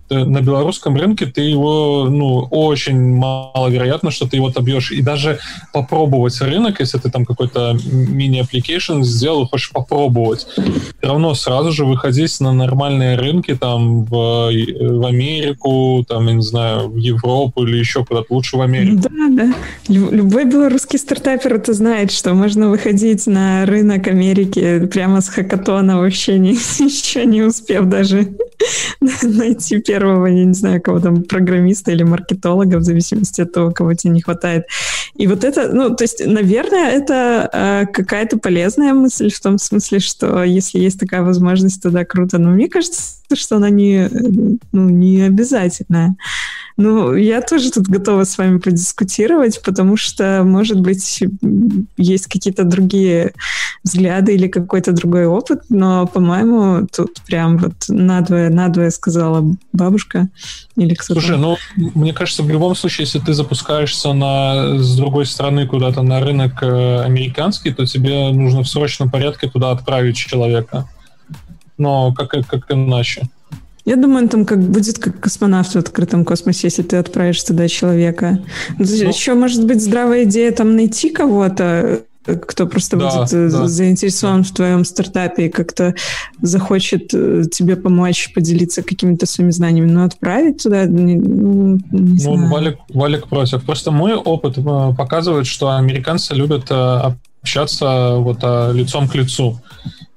на белорусском рынке ты его, ну, очень маловероятно, что ты его отобьешь. И даже попробовать рынок, если ты там какой-то мини- application сделал, хочешь попробовать, все равно сразу же выходить на нормальные рынки, там, в, в Америку, там, я не знаю, в Европу или еще куда-то, лучше в Америку. Да, да. Любой белорусский стартапер это знает, что можно выходить на рынок Америки прямо с хакатона, вообще не, еще не успев даже найти первый первого, я не знаю, кого там, программиста или маркетолога, в зависимости от того, кого тебе не хватает. И вот это, ну, то есть, наверное, это э, какая-то полезная мысль в том смысле, что если есть такая возможность, то да, круто. Но мне кажется, что она не, ну, не обязательная. Ну, я тоже тут готова с вами подискутировать, потому что, может быть, есть какие-то другие взгляды или какой-то другой опыт, но, по-моему, тут прям вот надвое, надвое сказала бабушка или кто-то. Слушай, ну, мне кажется, в любом случае, если ты запускаешься на, с другой стороны куда-то на рынок э, американский, то тебе нужно в срочном порядке туда отправить человека. Но как, как иначе? Я думаю, он там как будет как космонавт в открытом космосе, если ты отправишь туда человека. Ну, Еще может быть здравая идея там найти кого-то, кто просто да, будет э, да. заинтересован в твоем стартапе и как-то захочет э, тебе помочь поделиться какими-то своими знаниями, но отправить туда, не, ну, не ну. Валик, Валик против. Просто мой опыт э, показывает, что американцы любят общаться вот лицом к лицу.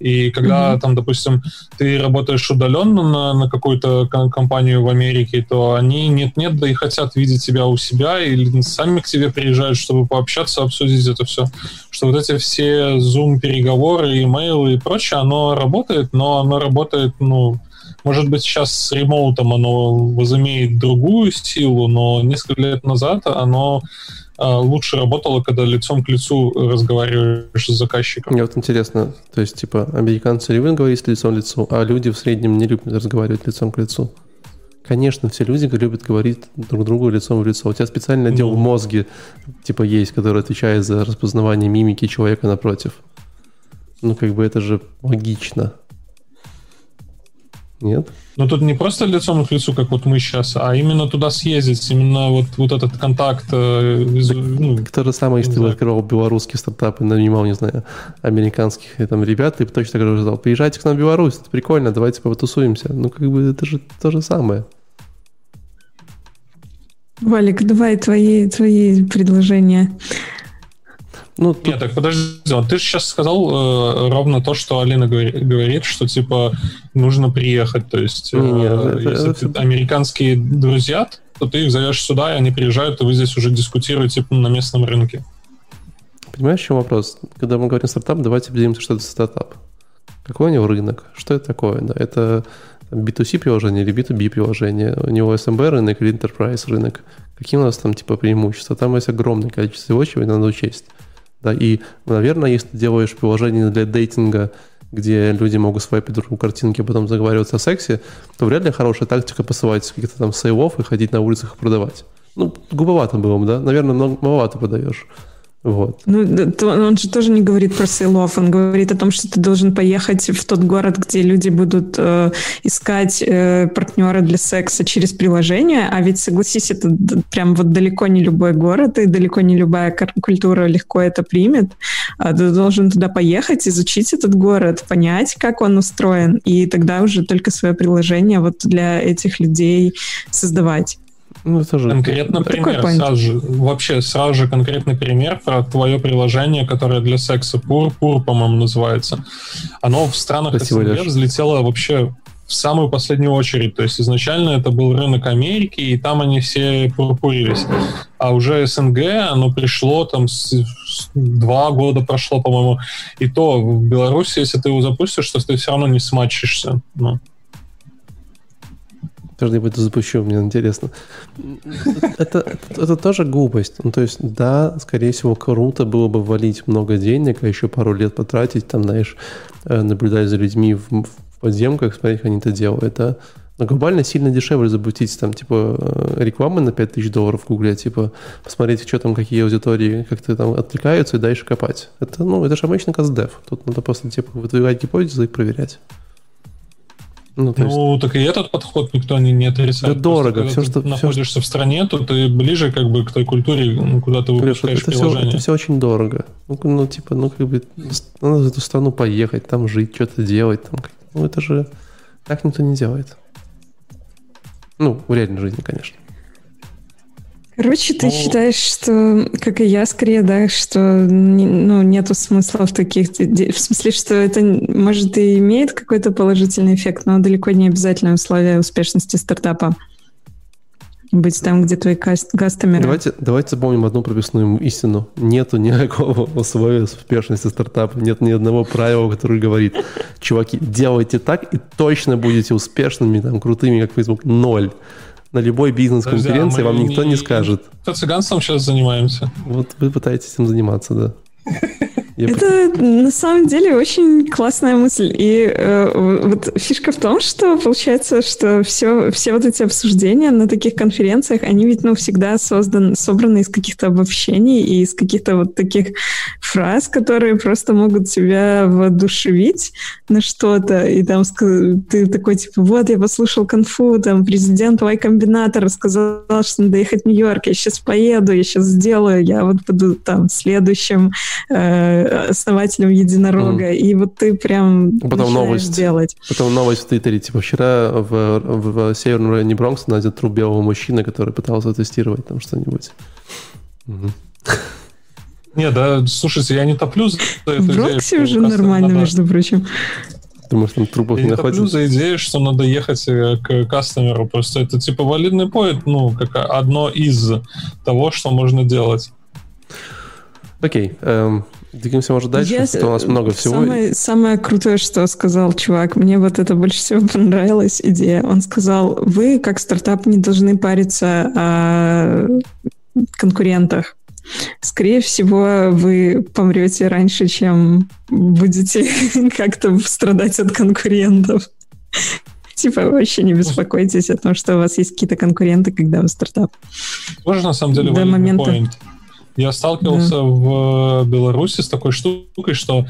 И когда mm-hmm. там, допустим, ты работаешь удаленно на, на какую-то компанию в Америке, то они нет-нет, да и хотят видеть тебя у себя, или сами к тебе приезжают, чтобы пообщаться, обсудить это все. Что вот эти все Zoom-переговоры, имейлы и прочее, оно работает, но оно работает, ну, может быть, сейчас с ремоутом оно возымеет другую силу, но несколько лет назад оно а, лучше работало, когда лицом к лицу разговариваешь с заказчиком. Мне вот интересно, то есть, типа, американцы любят говорить лицом к лицу, а люди в среднем не любят разговаривать лицом к лицу? Конечно, все люди любят говорить друг другу лицом в лицо. У тебя специальный отдел ну. в мозге, типа, есть, который отвечает за распознавание мимики человека напротив. Ну, как бы это же логично. Нет? Но тут не просто лицом к лицу, как вот мы сейчас, а именно туда съездить, именно вот, вот этот контакт. Э, так, ну, так то же самое, если ты открывал белорусские стартапы, нанимал, не знаю, американских э, там ребят, ты бы точно так же сказал, приезжайте к нам в Беларусь, это прикольно, давайте потусуемся. Ну, как бы это же то же самое. Валик, давай твои, твои предложения. Ну, тут... Нет, так подожди, ты же сейчас сказал э, ровно то, что Алина говори, говорит, что типа нужно приехать, то есть э, Нет, это, если это... американские друзья, то ты их зовешь сюда, и они приезжают, и вы здесь уже дискутируете типа, на местном рынке. Понимаешь, в чем вопрос? Когда мы говорим стартап, давайте определимся, что это стартап. Какой у него рынок? Что это такое? Да, это B2C приложение или B2B приложение? У него SMB рынок или Enterprise рынок? Какие у нас там типа преимущества? Там есть огромное количество всего, чего надо учесть. Да, и, наверное, если ты делаешь приложение для дейтинга, где люди могут свайпить друг другу картинки, а потом заговариваться о сексе, то вряд ли хорошая тактика посылать каких-то там сейлов и ходить на улицах и продавать. Ну, глуповато было бы, да? Наверное, маловато подаешь. Вот. Ну, он же тоже не говорит про сейлов, он говорит о том, что ты должен поехать в тот город, где люди будут э, искать э, партнера для секса через приложение, а ведь, согласись, это прям вот далеко не любой город, и далеко не любая культура легко это примет. А ты должен туда поехать, изучить этот город, понять, как он устроен, и тогда уже только свое приложение вот для этих людей создавать. Ну, это же конкретно пример. Сразу же, вообще, сразу же конкретный пример про твое приложение, которое для секса Пур, Пур, по-моему, называется. Оно в странах СНГ взлетело вообще в самую последнюю очередь. То есть изначально это был рынок Америки, и там они все пурпурились. А уже СНГ, оно пришло там с, с, два года прошло, по-моему. И то в Беларуси, если ты его запустишь, то ты все равно не смачишься. Ну. Подожди, я это запущу, мне интересно. Это, это, тоже глупость. Ну, то есть, да, скорее всего, круто было бы валить много денег, а еще пару лет потратить, там, знаешь, э, наблюдать за людьми в, в подземках, смотреть, как они это делают, да. Но глобально сильно дешевле запустить там, типа, э, рекламы на 5000 долларов в Гугле, типа, посмотреть, что там, какие аудитории как-то там отвлекаются и дальше копать. Это, ну, это же обычно каздев. Тут надо просто, типа, выдвигать гипотезы и проверять. Ну, ну есть... так и этот подход никто не, не отрицает. Да дорого. Все, что, ты находишься все, в стране, то ты ближе как бы к той культуре, ну, куда ты выпускаешь это приложение. Все, это все очень дорого. Ну, ну, типа, ну, как бы, надо в эту страну поехать, там жить, что-то делать. Там, ну, это же так никто не делает. Ну, в реальной жизни, конечно. Короче, ты ну, считаешь, что, как и я, скорее, да, что ну, нету смысла в таких... В смысле, что это, может, и имеет какой-то положительный эффект, но далеко не обязательное условие успешности стартапа. Быть там, где твои кастомеры. Давайте, давайте запомним одну прописную истину. Нету никакого условия успешности стартапа. Нет ни одного правила, которое говорит, чуваки, делайте так, и точно будете успешными, там, крутыми, как Facebook. Ноль на любой бизнес-конференции а вам никто не, не скажет. Цыганством сейчас занимаемся. Вот вы пытаетесь этим заниматься, да. Это на самом деле очень классная мысль. И э, вот фишка в том, что получается, что все, все вот эти обсуждения на таких конференциях, они ведь ну, всегда создан, собраны из каких-то обобщений и из каких-то вот таких фраз, которые просто могут тебя воодушевить на что-то, и там ты такой, типа, вот, я послушал конфу, там, президент Y-комбинатора сказал, что надо ехать в Нью-Йорк, я сейчас поеду, я сейчас сделаю, я вот буду там следующим э, основателем единорога, mm. и вот ты прям Потом новость. делать. Потом новость в Твиттере, типа, вчера в, в, в северном районе Бронкса найден труп белого мужчины, который пытался тестировать там что-нибудь. Не, да, слушайте, я не топлю за эту В Роксе уже нормально, надо... между прочим. Думаешь, там трупов я не, не находится? за идею, что надо ехать э, к кастомеру. Просто это типа валидный поинт, ну, как одно из того, что можно делать. Окей. Эм, двигаемся, может, дальше, я... у нас много всего. Самое, самое крутое, что сказал чувак, мне вот это больше всего понравилась идея. Он сказал, вы, как стартап, не должны париться о конкурентах. Скорее всего, вы помрете раньше, чем будете как-то страдать от конкурентов. Типа вообще не беспокойтесь о том, что у вас есть какие-то конкуренты, когда вы стартап. Тоже на самом деле До момента... point. Я сталкивался да. в Беларуси с такой штукой, что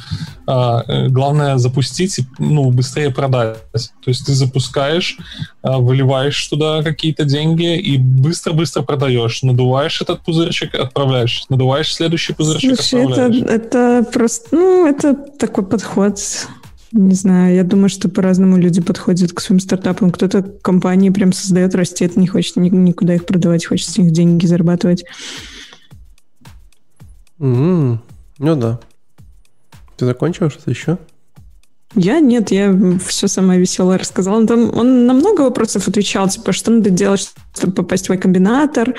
а, э, главное запустить, ну, быстрее продать. То есть ты запускаешь, а, выливаешь туда какие-то деньги и быстро-быстро продаешь. Надуваешь этот пузырчик, отправляешь. Надуваешь следующий пузырчик, Слушай, отправляешь. Это, это просто, ну, это такой подход не знаю, я думаю, что по-разному люди подходят к своим стартапам. Кто-то компании прям создает, растет, не хочет никуда их продавать, хочет с них деньги зарабатывать. Mm-hmm. Ну да. Ты закончил что-то еще? Я нет, я все самое веселое рассказала. Он, там, он на много вопросов отвечал, типа, что надо делать, чтобы попасть в Y-комбинатор,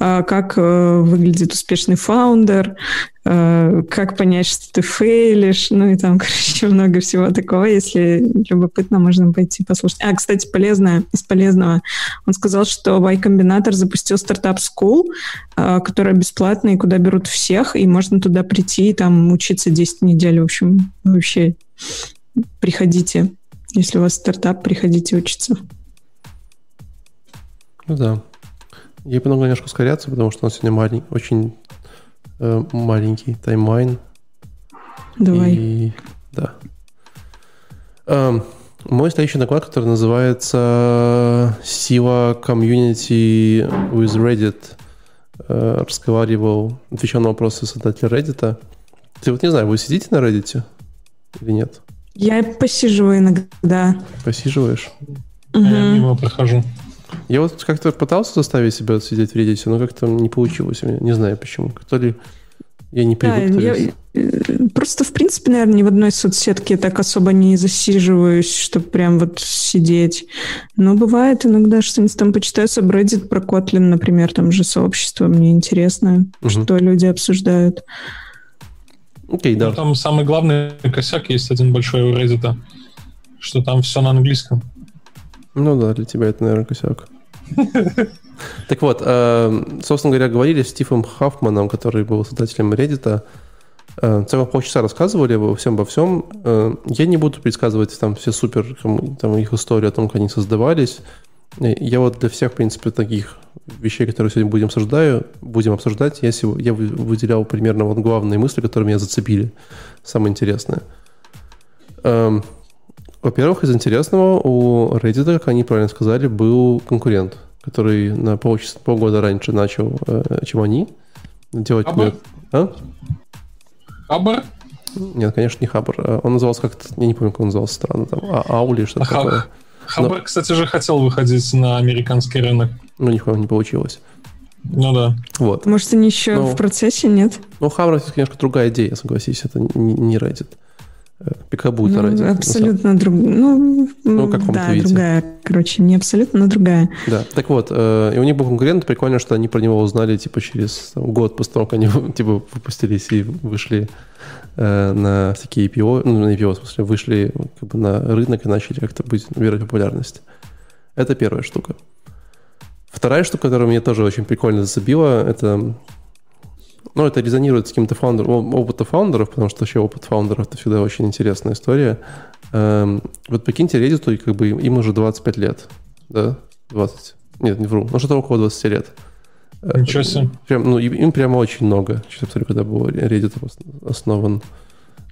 а, как э, выглядит успешный фаундер, э, как понять, что ты фейлишь, ну и там, короче, много всего такого. Если любопытно, можно пойти послушать. А, кстати, полезное, из полезного. Он сказал, что Y-комбинатор запустил стартап School, э, которая бесплатная и куда берут всех, и можно туда прийти и там учиться 10 недель, в общем, вообще приходите. Если у вас стартап, приходите учиться. Ну да. Я немного немножко ускоряться, потому что у нас сегодня малень, очень э, маленький таймлайн. Давай. И, да. Эм, мой следующий доклад, который называется «Сила комьюнити with Reddit», э, разговаривал, отвечал на вопросы создателя Reddit. Ты вот не знаю, вы сидите на Reddit или нет? Я посиживаю иногда. Посиживаешь? Угу. Я мимо прохожу. Я вот как-то пытался заставить себя сидеть в Reddit, но как-то не получилось. Не знаю почему. То ли я не привык. Да, я, э, просто, в принципе, наверное, ни в одной соцсетке я так особо не засиживаюсь, чтобы прям вот сидеть. Но бывает иногда что-нибудь там почитаю Subreddit про Kotlin, например, там же сообщество, мне интересно, угу. что люди обсуждают. Окей, да. Но там самый главный косяк есть один большой у Reddit, что там все на английском. Ну да, для тебя это, наверное, косяк. Так вот, э, собственно говоря, говорили с Стивом Хаффманом, который был создателем Reddit. Э, целых полчаса рассказывали обо всем, обо всем. Э, я не буду предсказывать там все супер, там их историю о том, как они создавались. Я вот для всех, в принципе, таких вещей, которые сегодня будем обсуждаю, будем обсуждать, я, сегодня, я выделял примерно вот главные мысли, которые меня зацепили, самое интересное. Эм, во-первых, из интересного у Reddit, как они правильно сказали, был конкурент, который на полчаса, полгода раньше начал, э, чем они, делать... Хабар? А? Хабар? Нет, конечно, не Хабар. А он назывался как-то, я не помню, как он назывался странно, там, а, Аули, что-то такое. Хабар, Но... кстати же, хотел выходить на американский рынок. Ну, нихуя не получилось. Ну да. Вот. Может, они еще ну, в процессе, нет? Ну, Хабр, это, конечно, другая идея, согласись, это не, не Reddit. Пикабу это ну, Reddit. Абсолютно другая. Ну, ну как да, виде. другая. Короче, не абсолютно, но другая. Да, так вот, э, и у них был конкурент, прикольно, что они про него узнали, типа, через там, год после того, как они, типа, выпустились и вышли э, на всякие IPO, ну, на IPO, в смысле, вышли как бы, на рынок и начали как-то быть, набирать популярность. Это первая штука. Вторая штука, которая мне тоже очень прикольно зацепила, это ну, это резонирует с каким-то фаундером, опытом фаундеров, потому что вообще опыт фаундеров это всегда очень интересная история. Эм, вот прикиньте, Reddit, как бы им уже 25 лет, да, 20, нет, не вру, ну что-то около 20 лет. Ничего себе. Прям, ну, им прямо очень много. Сейчас посмотрю, когда был Reddit основан.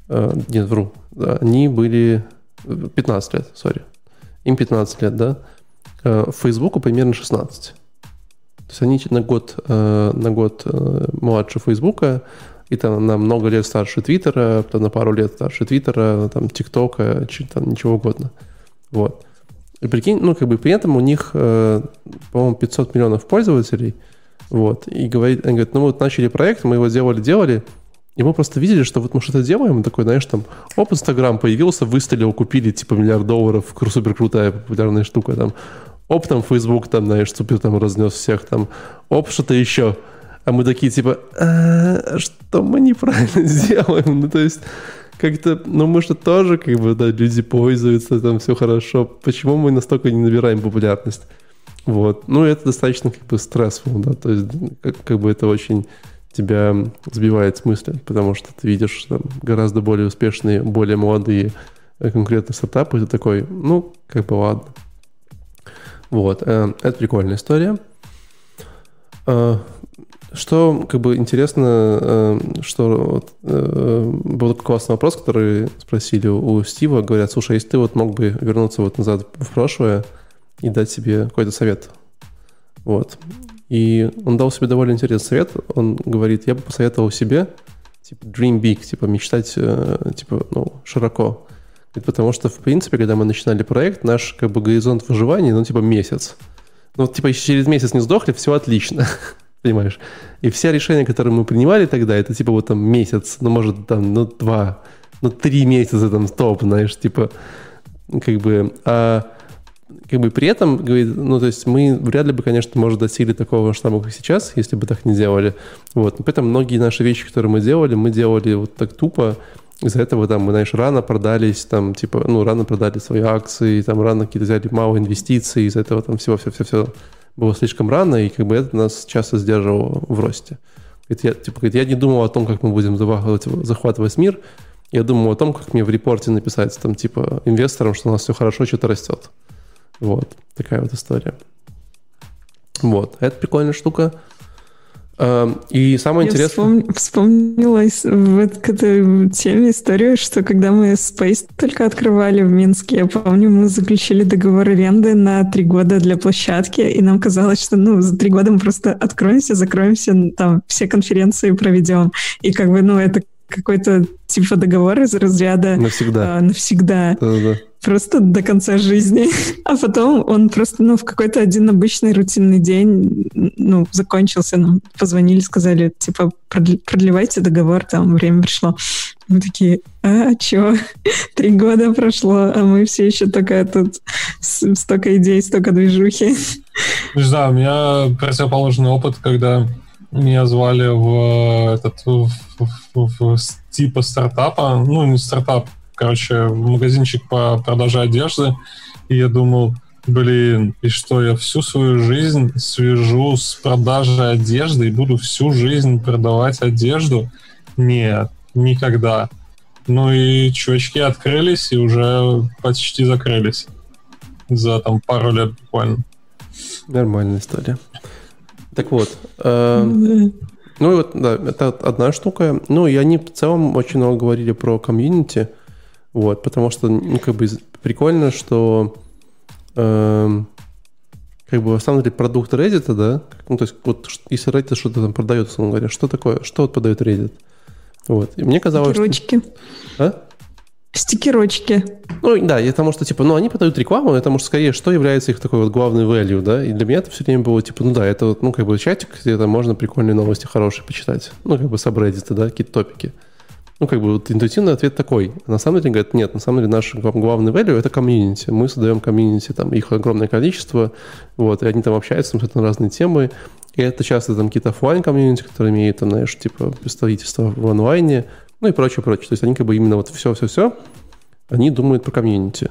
Нет, вру. Они были 15 лет, сори. Им 15 лет, да? Фейсбуку примерно 16. То есть они на год, на год младше Фейсбука, и там на много лет старше Твиттера, на пару лет старше Твиттера, там, ТикТока, там, ничего угодно. Вот. И прикинь, ну, как бы при этом у них, э, по-моему, 500 миллионов пользователей, вот, и говорит, они говорят, ну, вот начали проект, мы его делали-делали, и мы просто видели, что вот мы что-то делаем, и такой, знаешь, там, оп, Инстаграм появился, выстрелил, купили, типа, миллиард долларов, супер крутая, популярная штука, там, оп, там, Facebook, там, знаешь, супер там разнес всех, там, оп, что-то еще, а мы такие типа, а, что мы неправильно делаем? Ну, то есть, как-то, ну, мы же тоже, как бы, да, люди пользуются, там все хорошо. Почему мы настолько не набираем популярность? Вот. Ну, это достаточно, как бы, стрессфул, да, то есть, как, как бы это очень тебя сбивает с мысли, потому что ты видишь там гораздо более успешные, более молодые э, конкретные стартапы, и ты такой, ну, как бы ладно. Вот, э, это прикольная история. Э, что как бы интересно, что был такой классный вопрос, который спросили у Стива, говорят, слушай, если ты вот мог бы вернуться вот назад в прошлое и дать себе какой-то совет, вот. И он дал себе довольно интересный совет. Он говорит, я бы посоветовал себе, типа, dream big, типа, мечтать, э, типа, ну, широко. Потому что, в принципе, когда мы начинали проект, наш, как бы, горизонт выживания, ну, типа, месяц. Ну, типа, если через месяц не сдохли, все отлично. Понимаешь? И все решения, которые мы принимали тогда, это типа вот там месяц, ну, может, там, ну, два, ну, три месяца там стоп, знаешь, типа, как бы, а как бы при этом, говорит, ну, то есть мы вряд ли бы, конечно, может, достигли такого масштаба, как сейчас, если бы так не делали. Вот. Но при этом многие наши вещи, которые мы делали, мы делали вот так тупо, из-за этого там мы, знаешь, рано продались, там, типа, ну, рано продали свои акции, там, рано какие-то взяли мало инвестиций, из-за этого там всего-все-все-все было слишком рано, и как бы это нас часто сдерживало в росте. Это я, типа, я не думал о том, как мы будем захватывать, захватывать мир, я думал о том, как мне в репорте написать, там, типа, инвесторам, что у нас все хорошо, что-то растет. Вот, такая вот история. Вот, это прикольная штука. Эм, и самое Я интересное... Вспом... Вспомнила в этой теме историю, что когда мы Space только открывали в Минске, я помню, мы заключили договор аренды на три года для площадки, и нам казалось, что ну, за три года мы просто откроемся, закроемся, там все конференции проведем. И как бы, ну, это какой-то типа договор из разряда... Навсегда. А, навсегда. Да-да просто до конца жизни. А потом он просто, ну, в какой-то один обычный рутинный день, ну, закончился, нам позвонили, сказали, типа, продлевайте договор, там, время пришло. Мы такие, а, чё? Три года прошло, а мы все еще только тут столько идей, столько движухи. Не знаю, у меня противоположный опыт, когда меня звали в этот в, в, в типа стартапа, ну не стартап, короче, магазинчик по продаже одежды, и я думал, блин, и что, я всю свою жизнь свяжу с продажей одежды и буду всю жизнь продавать одежду? Нет, никогда. Ну и чувачки открылись и уже почти закрылись за там пару лет буквально. Нормальная история. Так вот, э, ну и вот, да, это одна штука. Ну и они в целом очень много говорили про комьюнити. Вот, потому что, ну, как бы прикольно, что э, как бы, на самом деле, продукт Reddit, да, ну, то есть, вот, если Reddit что-то там продает, условно говоря, что такое, что вот продает Reddit? Вот, и мне казалось, Стикерочки. Что... А? Стикерочки. Ну, да, и потому что, типа, ну, они продают рекламу, потому что, скорее, что является их такой вот главной value, да, и для меня это все время было, типа, ну, да, это вот, ну, как бы чатик, где там можно прикольные новости хорошие почитать, ну, как бы с Reddit, да, какие-то топики. Ну, как бы вот интуитивный ответ такой. На самом деле, говорят, нет, на самом деле наш главный value — это комьюнити. Мы создаем комьюнити, там их огромное количество, вот, и они там общаются там, на разные темы. И это часто там какие-то офлайн комьюнити, которые имеют, там, знаешь, типа представительство в онлайне, ну и прочее, прочее. То есть они как бы именно вот все-все-все, они думают про комьюнити.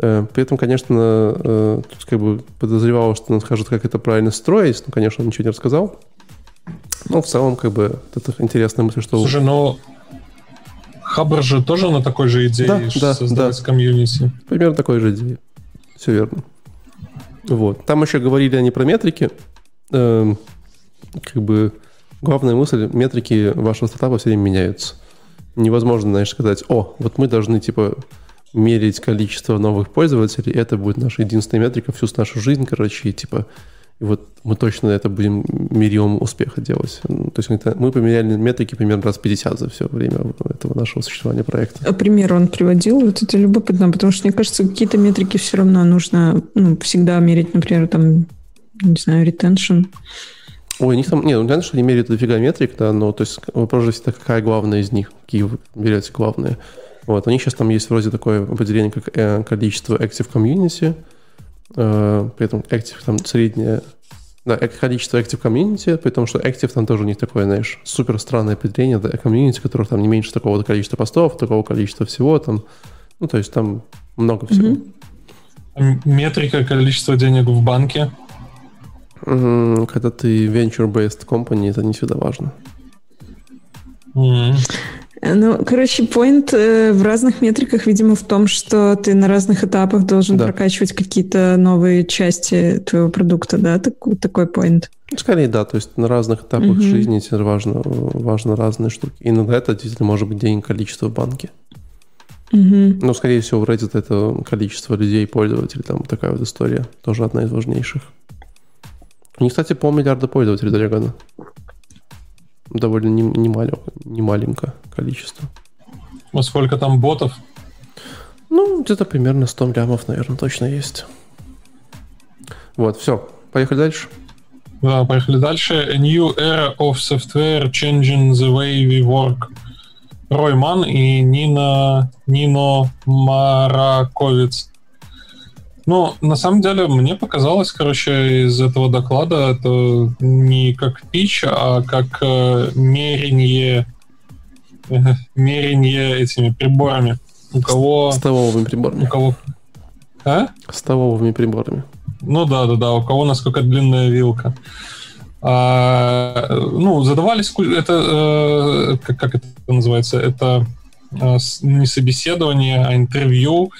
Э, при этом, конечно, э, тут как бы подозревал, что он скажет, как это правильно строить, но, конечно, он ничего не рассказал. Но в целом, как бы, это интересная мысль, что... Слушай, но Хабр же тоже на такой же идее да, да, создать да. комьюнити. Примерно такой же идее. Все верно. Вот. Там еще говорили они про метрики. Эм, как бы главная мысль, метрики вашего стартапа все время меняются. Невозможно, знаешь, сказать, о, вот мы должны, типа, мерить количество новых пользователей, это будет наша единственная метрика всю нашу жизнь, короче, и, типа, и вот мы точно это будем мерилом успеха делать. Ну, то есть мы поменяли метрики примерно раз 50 за все время этого нашего существования проекта. А пример он приводил? Вот это любопытно, потому что, мне кажется, какие-то метрики все равно нужно ну, всегда мерить, например, там, не знаю, ретеншн. Ой, у них там, нет, ну, понятно, что они меряют дофига метрик, да, но то есть вопрос же всегда, какая главная из них, какие вы берете главные. Вот, у них сейчас там есть вроде такое определение, как э, количество active community, при этом active там среднее, да, количество active community, при том, что active там тоже у них такое, знаешь, супер странное определение, да, community, которых там не меньше такого количества постов, такого количества всего там, ну, то есть там много всего. Mm-hmm. Метрика количества денег в банке? Mm-hmm. Когда ты venture-based company, это не всегда важно. Mm-hmm. Ну, короче, point э, в разных метриках, видимо, в том, что ты на разных этапах должен да. прокачивать какие-то новые части твоего продукта, да? Так, такой point. Ну, скорее, да. То есть на разных этапах угу. жизни тебе важно, важно разные штуки. И иногда это действительно может быть день количества в банке. Угу. Но, скорее всего, в Reddit это количество людей, пользователей, там такая вот история. Тоже одна из важнейших. У них, кстати, полмиллиарда пользователей, Дорогана довольно не, не, маленькое количество. А сколько там ботов? Ну, где-то примерно 100 лямов, наверное, точно есть. Вот, все. Поехали дальше. Да, поехали дальше. A new era of software changing the way we work. Рой Ман и Нина, Нино Мараковец. Ну, на самом деле, мне показалось, короче, из этого доклада это не как пич, а как э, мерение, э, мерение этими приборами. У кого... Столовыми приборами. У кого... А? Столовыми приборами. Ну да, да, да. У кого насколько длинная вилка. А, ну, задавались... Это... Э, как, как это называется? Это э, не собеседование, а интервью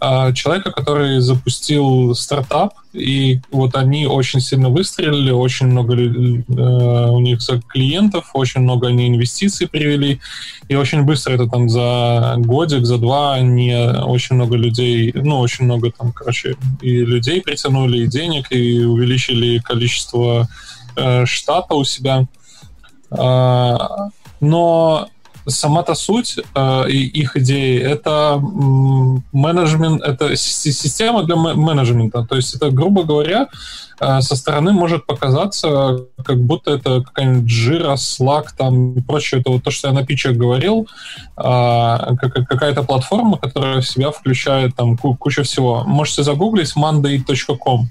человека, который запустил стартап, и вот они очень сильно выстрелили, очень много э, у них клиентов, очень много они инвестиций привели, и очень быстро это там за годик, за два они очень много людей, ну, очень много там, короче, и людей притянули, и денег, и увеличили количество э, штата у себя. Э, но сама-то суть э, их идеи это менеджмент, это система для менеджмента. То есть это, грубо говоря, э, со стороны может показаться, как будто это какая-нибудь жира, Slack там и прочее. Это вот то, что я на питчах говорил, э, какая-то платформа, которая в себя включает там кучу всего. Можете загуглить monday.com.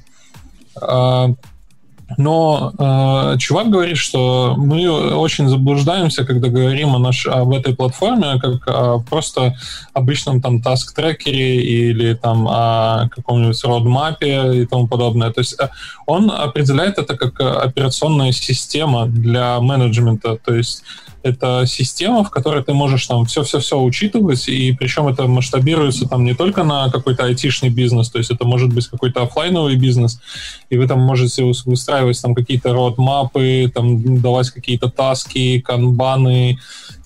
Но э, чувак говорит, что мы очень заблуждаемся, когда говорим о наш, об этой платформе, как о просто обычном там task-трекере или там о каком-нибудь roadmap е и тому подобное. То есть э, он определяет это как операционная система для менеджмента. То есть это система, в которой ты можешь там все-все-все учитывать, и причем это масштабируется там не только на какой-то айтишный бизнес, то есть это может быть какой-то офлайновый бизнес, и вы там можете выстраивать там какие-то родмапы, там давать какие-то таски, канбаны,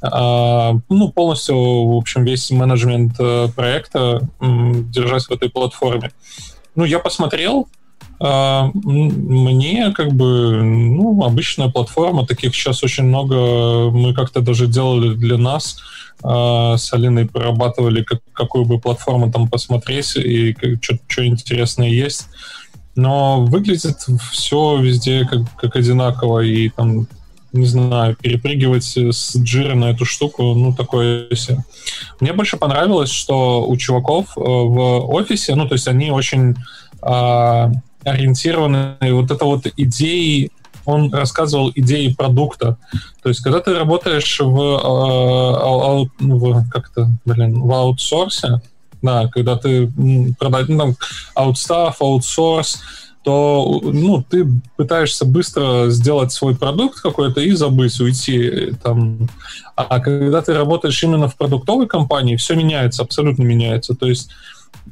э, ну, полностью, в общем, весь менеджмент э, проекта э, держать в этой платформе. Ну, я посмотрел, мне как бы, ну, обычная платформа, таких сейчас очень много, мы как-то даже делали для нас, а, с Алиной прорабатывали, как, какую бы платформу там посмотреть и что интересное есть. Но выглядит все везде как, как одинаково, и там, не знаю, перепрыгивать с джира на эту штуку, ну, такое себе. Мне больше понравилось, что у чуваков э, в офисе, ну, то есть они очень а, ориентированы вот это вот идеи он рассказывал идеи продукта. То есть, когда ты работаешь в, э, в как-то, блин, в аутсорсе, да, когда ты продаешь, ну, там, аутстаф, аутсорс, то ну, ты пытаешься быстро сделать свой продукт какой-то и забыть, уйти. Там. А когда ты работаешь именно в продуктовой компании, все меняется, абсолютно меняется. То есть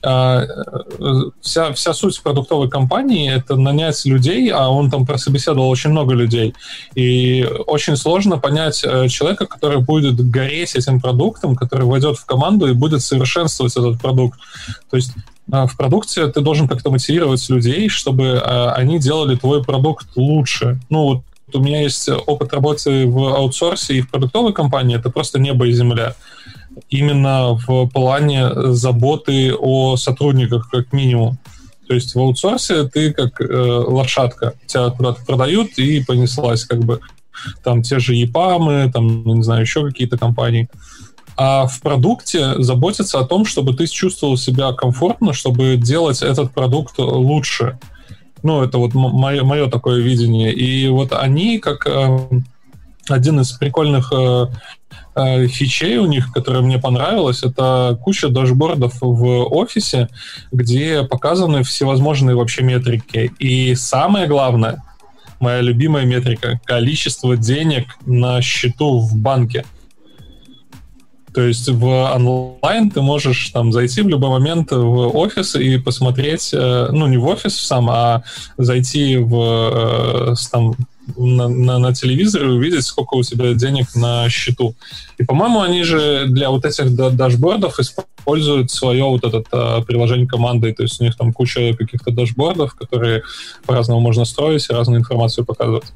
вся, вся суть продуктовой компании — это нанять людей, а он там прособеседовал очень много людей. И очень сложно понять э, человека, который будет гореть этим продуктом, который войдет в команду и будет совершенствовать этот продукт. То есть а, в продукте ты должен как-то мотивировать людей, чтобы а, они делали твой продукт лучше. Ну, вот у меня есть опыт работы в аутсорсе и в продуктовой компании, это просто небо и земля именно в плане заботы о сотрудниках, как минимум. То есть в аутсорсе ты как э, лошадка, тебя куда-то продают и понеслась как бы там те же ЕПАМы, там, не знаю, еще какие-то компании. А в продукте заботиться о том, чтобы ты чувствовал себя комфортно, чтобы делать этот продукт лучше. Ну, это вот мое, мое такое видение. И вот они, как э, один из прикольных э, фичей у них, которая мне понравилась, это куча дашбордов в офисе, где показаны всевозможные вообще метрики. И самое главное, моя любимая метрика — количество денег на счету в банке. То есть в онлайн ты можешь там зайти в любой момент в офис и посмотреть, э, ну не в офис сам, а зайти в э, там, на, на, на телевизоре и увидеть, сколько у тебя денег на счету. И, по-моему, они же для вот этих дашбордов используют свое вот это а, приложение команды, то есть у них там куча каких-то дашбордов, которые по-разному можно строить и разную информацию показывать.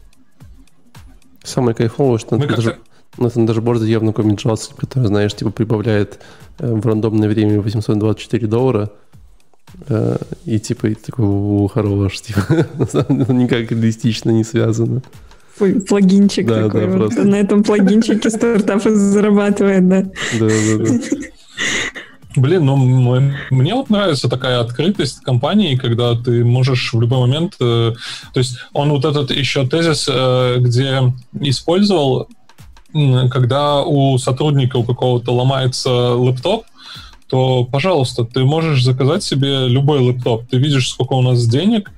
Самое кайфовое, что Мы даже, на этом дашборде явно какой-нибудь JavaScript, который, знаешь, типа прибавляет э, в рандомное время 824 доллара, и типа и такой, о, хорош, типа, никак реалистично не связано. Плагинчик да, такой. Да, вот. просто. На этом плагинчике стартап зарабатывает, да. Да, да, да. Блин, ну мне вот нравится такая открытость компании, когда ты можешь в любой момент, э, то есть он вот этот еще тезис, э, где использовал, когда у сотрудника у какого-то ломается лэптоп, то, пожалуйста, ты можешь заказать себе любой лэптоп. Ты видишь, сколько у нас денег,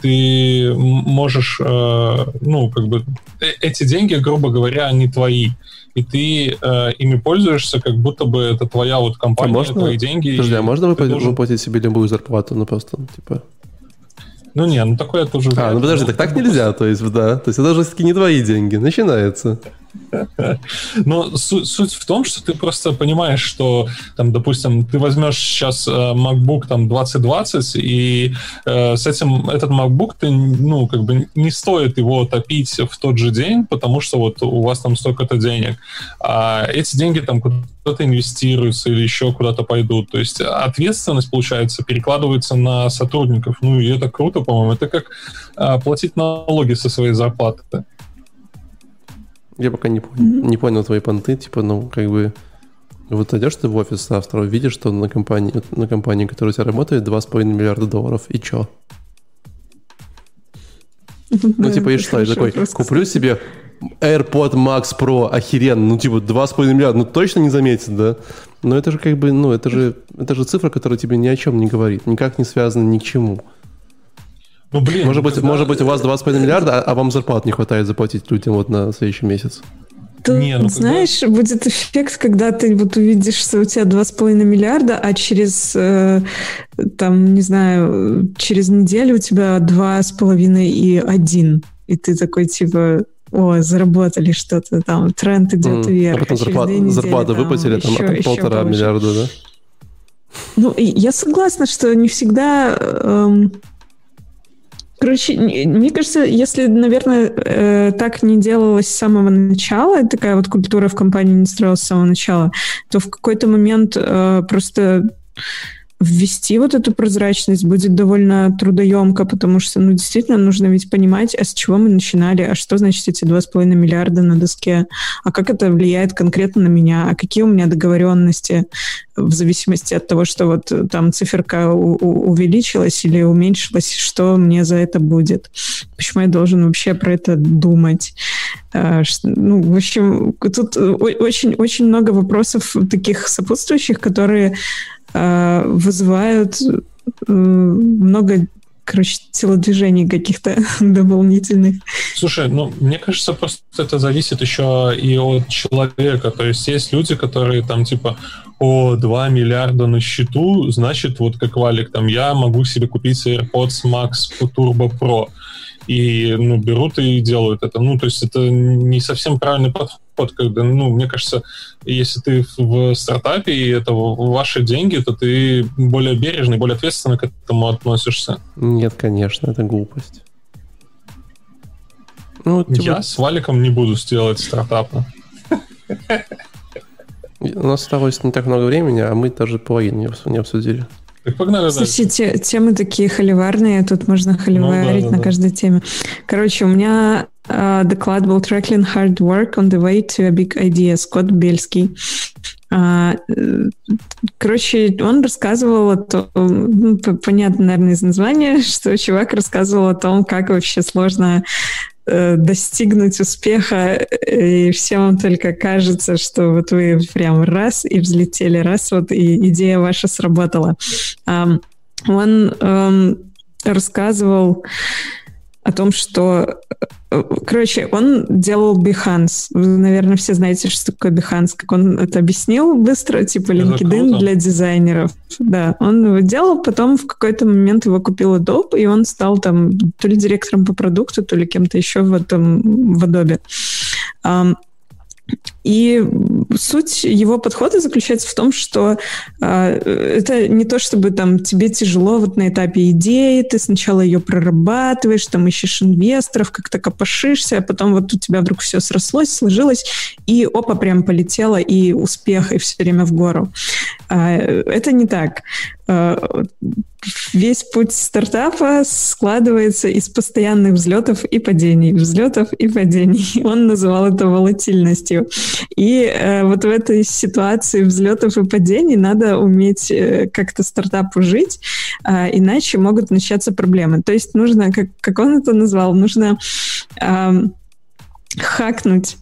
ты можешь, э, ну, как бы, э, эти деньги, грубо говоря, они твои. И ты э, ими пользуешься, как будто бы это твоя вот компания, а можно, твои деньги. Подожди, а можно выплатить, должен... выплатить себе любую зарплату, ну, просто, типа... Ну не, ну такое тоже... А, ну подожди, так так нельзя, то есть, да. То есть это же все-таки не твои деньги, начинается. Но суть, суть в том, что ты просто понимаешь, что, там, допустим, ты возьмешь сейчас э, MacBook там 2020, и э, с этим этот MacBook ты, ну, как бы не стоит его топить в тот же день, потому что вот у вас там столько-то денег. А эти деньги там куда-то инвестируются или еще куда-то пойдут. То есть ответственность, получается, перекладывается на сотрудников. Ну, и это круто, по-моему. Это как э, платить налоги со своей зарплаты. Я пока не понял, mm-hmm. не понял твои понты, типа, ну, как бы... Вот идешь ты в офис завтра, видишь, что на компании, на компании, которая у тебя работает, 2,5 миллиарда долларов, и чё? Ну, типа, и что? Я такой, куплю себе AirPod Max Pro, охеренно, ну, типа, 2,5 миллиарда, ну, точно не заметит, да? Но это же как бы, ну, это же, это же цифра, которая тебе ни о чем не говорит, никак не связана ни к чему. Ну, блин. Может быть, когда... может быть у вас 2,5 миллиарда, а, а вам зарплат не хватает заплатить людям вот на следующий месяц. То, не, ну, знаешь, когда... будет эффект, когда ты вот увидишь, что у тебя 2,5 миллиарда, а через, э, там, не знаю, через неделю у тебя 2,5 и 1. И ты такой, типа, о, заработали что-то там, тренд идет mm. вверх. А потом зарплат, недели, зарплата там, выплатили, там, еще, а там полтора миллиарда, да? Ну, я согласна, что не всегда... Эм, Короче, мне кажется, если, наверное, э, так не делалось с самого начала, такая вот культура в компании не строилась с самого начала, то в какой-то момент э, просто ввести вот эту прозрачность будет довольно трудоемко, потому что, ну, действительно, нужно ведь понимать, а с чего мы начинали, а что значит эти 2,5 миллиарда на доске, а как это влияет конкретно на меня, а какие у меня договоренности в зависимости от того, что вот там циферка увеличилась или уменьшилась, что мне за это будет. Почему я должен вообще про это думать? А, ну, в общем, тут очень-очень много вопросов таких сопутствующих, которые Э, вызывают э, много короче, телодвижений каких-то дополнительных. Слушай, ну, мне кажется, просто это зависит еще и от человека. То есть есть люди, которые там типа, о, 2 миллиарда на счету, значит, вот как Валик, там, я могу себе купить AirPods Max Turbo Pro и ну, берут и делают это. Ну, то есть это не совсем правильный подход, когда, ну, мне кажется, если ты в стартапе, и это ваши деньги, то ты более бережный, более ответственно к этому относишься. Нет, конечно, это глупость. Ну, типа... Я с Валиком не буду сделать стартапа. У нас осталось не так много времени, а мы даже половину не обсудили. Так погнали Слушайте, дальше. темы такие холиварные, тут можно холиварить ну, да, да, на да. каждой теме. Короче, у меня э, доклад был Tracking Hard Work on the Way to a Big Idea, Скотт Бельский. А, э, короче, он рассказывал о том, ну, понятно, наверное, из названия, что чувак рассказывал о том, как вообще сложно достигнуть успеха, и всем вам только кажется, что вот вы прям раз и взлетели, раз вот и идея ваша сработала. Он рассказывал о том, что... Э, короче, он делал Behance. Вы, наверное, все знаете, что такое Behance. Как он это объяснил быстро, типа LinkedIn для дизайнеров. Да, он его делал, потом в какой-то момент его купил Adobe, и он стал там то ли директором по продукту, то ли кем-то еще в этом в Adobe. И суть его подхода заключается в том, что э, это не то, чтобы там тебе тяжело вот на этапе идеи, ты сначала ее прорабатываешь, там ищешь инвесторов, как-то копошишься, а потом вот у тебя вдруг все срослось, сложилось, и опа, прям полетело, и успех, и все время в гору. Э, это не так. Э, весь путь стартапа складывается из постоянных взлетов и падений, взлетов и падений. Он называл это волатильностью. И э, вот в этой ситуации взлетов и падений надо уметь э, как-то стартапу жить, э, иначе могут начаться проблемы. То есть нужно, как, как он это назвал, нужно хакнуть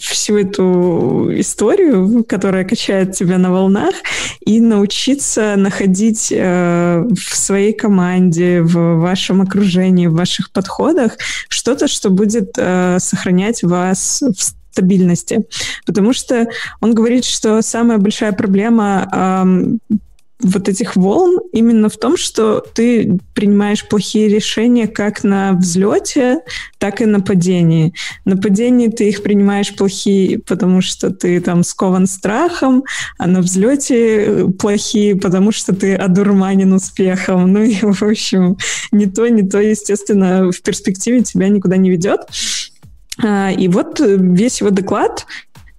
всю эту историю, которая качает тебя на волнах, и научиться находить э, в своей команде, в вашем окружении, в ваших подходах что-то, что будет э, сохранять вас в стабильности. Потому что он говорит, что самая большая проблема э, вот этих волн именно в том, что ты принимаешь плохие решения как на взлете, так и на падении. На падении ты их принимаешь плохие, потому что ты там скован страхом, а на взлете э, плохие, потому что ты одурманен успехом. Ну и, в общем, не то, не то, естественно, в перспективе тебя никуда не ведет. А, и вот весь его доклад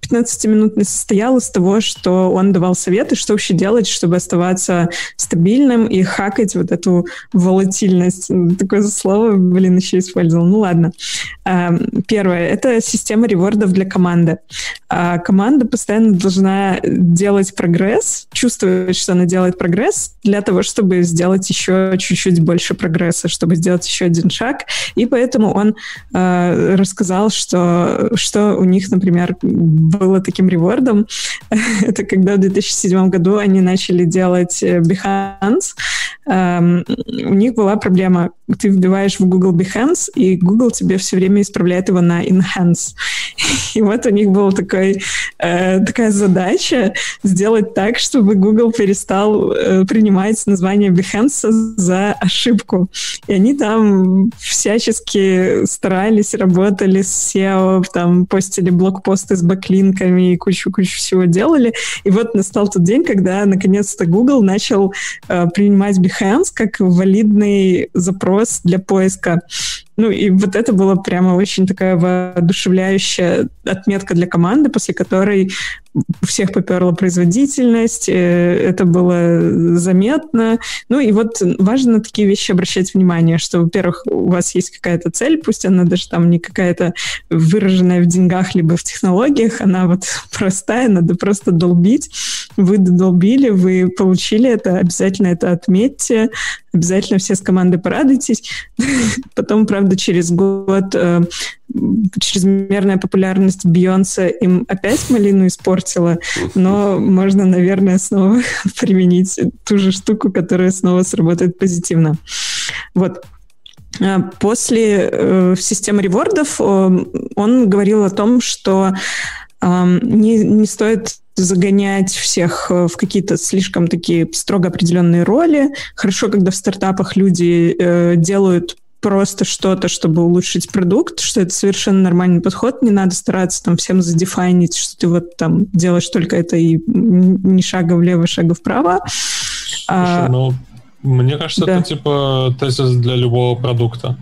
15-минутный состоял из того, что он давал советы, что вообще делать, чтобы оставаться стабильным и хакать вот эту волатильность. Такое слово, блин, еще использовал. Ну ладно. Эм, первое — это система ревордов для команды. А команда постоянно должна делать прогресс, чувствовать, что она делает прогресс для того, чтобы сделать еще чуть-чуть больше прогресса, чтобы сделать еще один шаг. И поэтому он э, рассказал, что, что у них, например, было таким ревордом. Это когда в 2007 году они начали делать э, Behance. Um, у них была проблема. Ты вбиваешь в Google Behance, и Google тебе все время исправляет его на Enhance. И вот у них была такой, э, такая задача сделать так, чтобы Google перестал э, принимать название Behance за ошибку. И они там всячески старались, работали с SEO, там постили блокпосты с бэклинками, роликами и кучу-кучу всего делали. И вот настал тот день, когда наконец-то Google начал э, принимать Behance как валидный запрос для поиска. Ну и вот это было прямо очень такая воодушевляющая отметка для команды, после которой всех поперла производительность, э, это было заметно. Ну и вот важно на такие вещи обращать внимание, что, во-первых, у вас есть какая-то цель, пусть она даже там не какая-то выраженная в деньгах либо в технологиях, она вот простая, надо просто долбить. Вы додолбили, вы получили это, обязательно это отметьте, обязательно все с командой порадуйтесь. Потом, правда, через год э, чрезмерная популярность Бейонсе им опять малину испортила, но можно, наверное, снова применить ту же штуку, которая снова сработает позитивно. Вот. А после э, системы ревордов э, он говорил о том, что э, не, не стоит загонять всех э, в какие-то слишком такие строго определенные роли. Хорошо, когда в стартапах люди э, делают просто что-то, чтобы улучшить продукт, что это совершенно нормальный подход, не надо стараться там всем задефайнить, что ты вот там делаешь только это и ни шага влево, шага вправо. Слушай, а, ну, мне кажется, да. это типа тезис для любого продукта.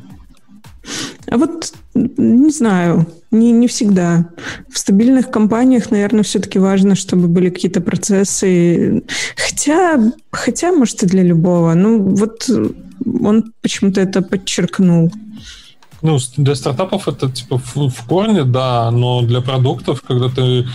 А вот не знаю, не, не всегда. В стабильных компаниях, наверное, все-таки важно, чтобы были какие-то процессы. Хотя, хотя, может, и для любого. Ну, вот он почему-то это подчеркнул. Ну, для стартапов это типа в, в корне, да, но для продуктов, когда ты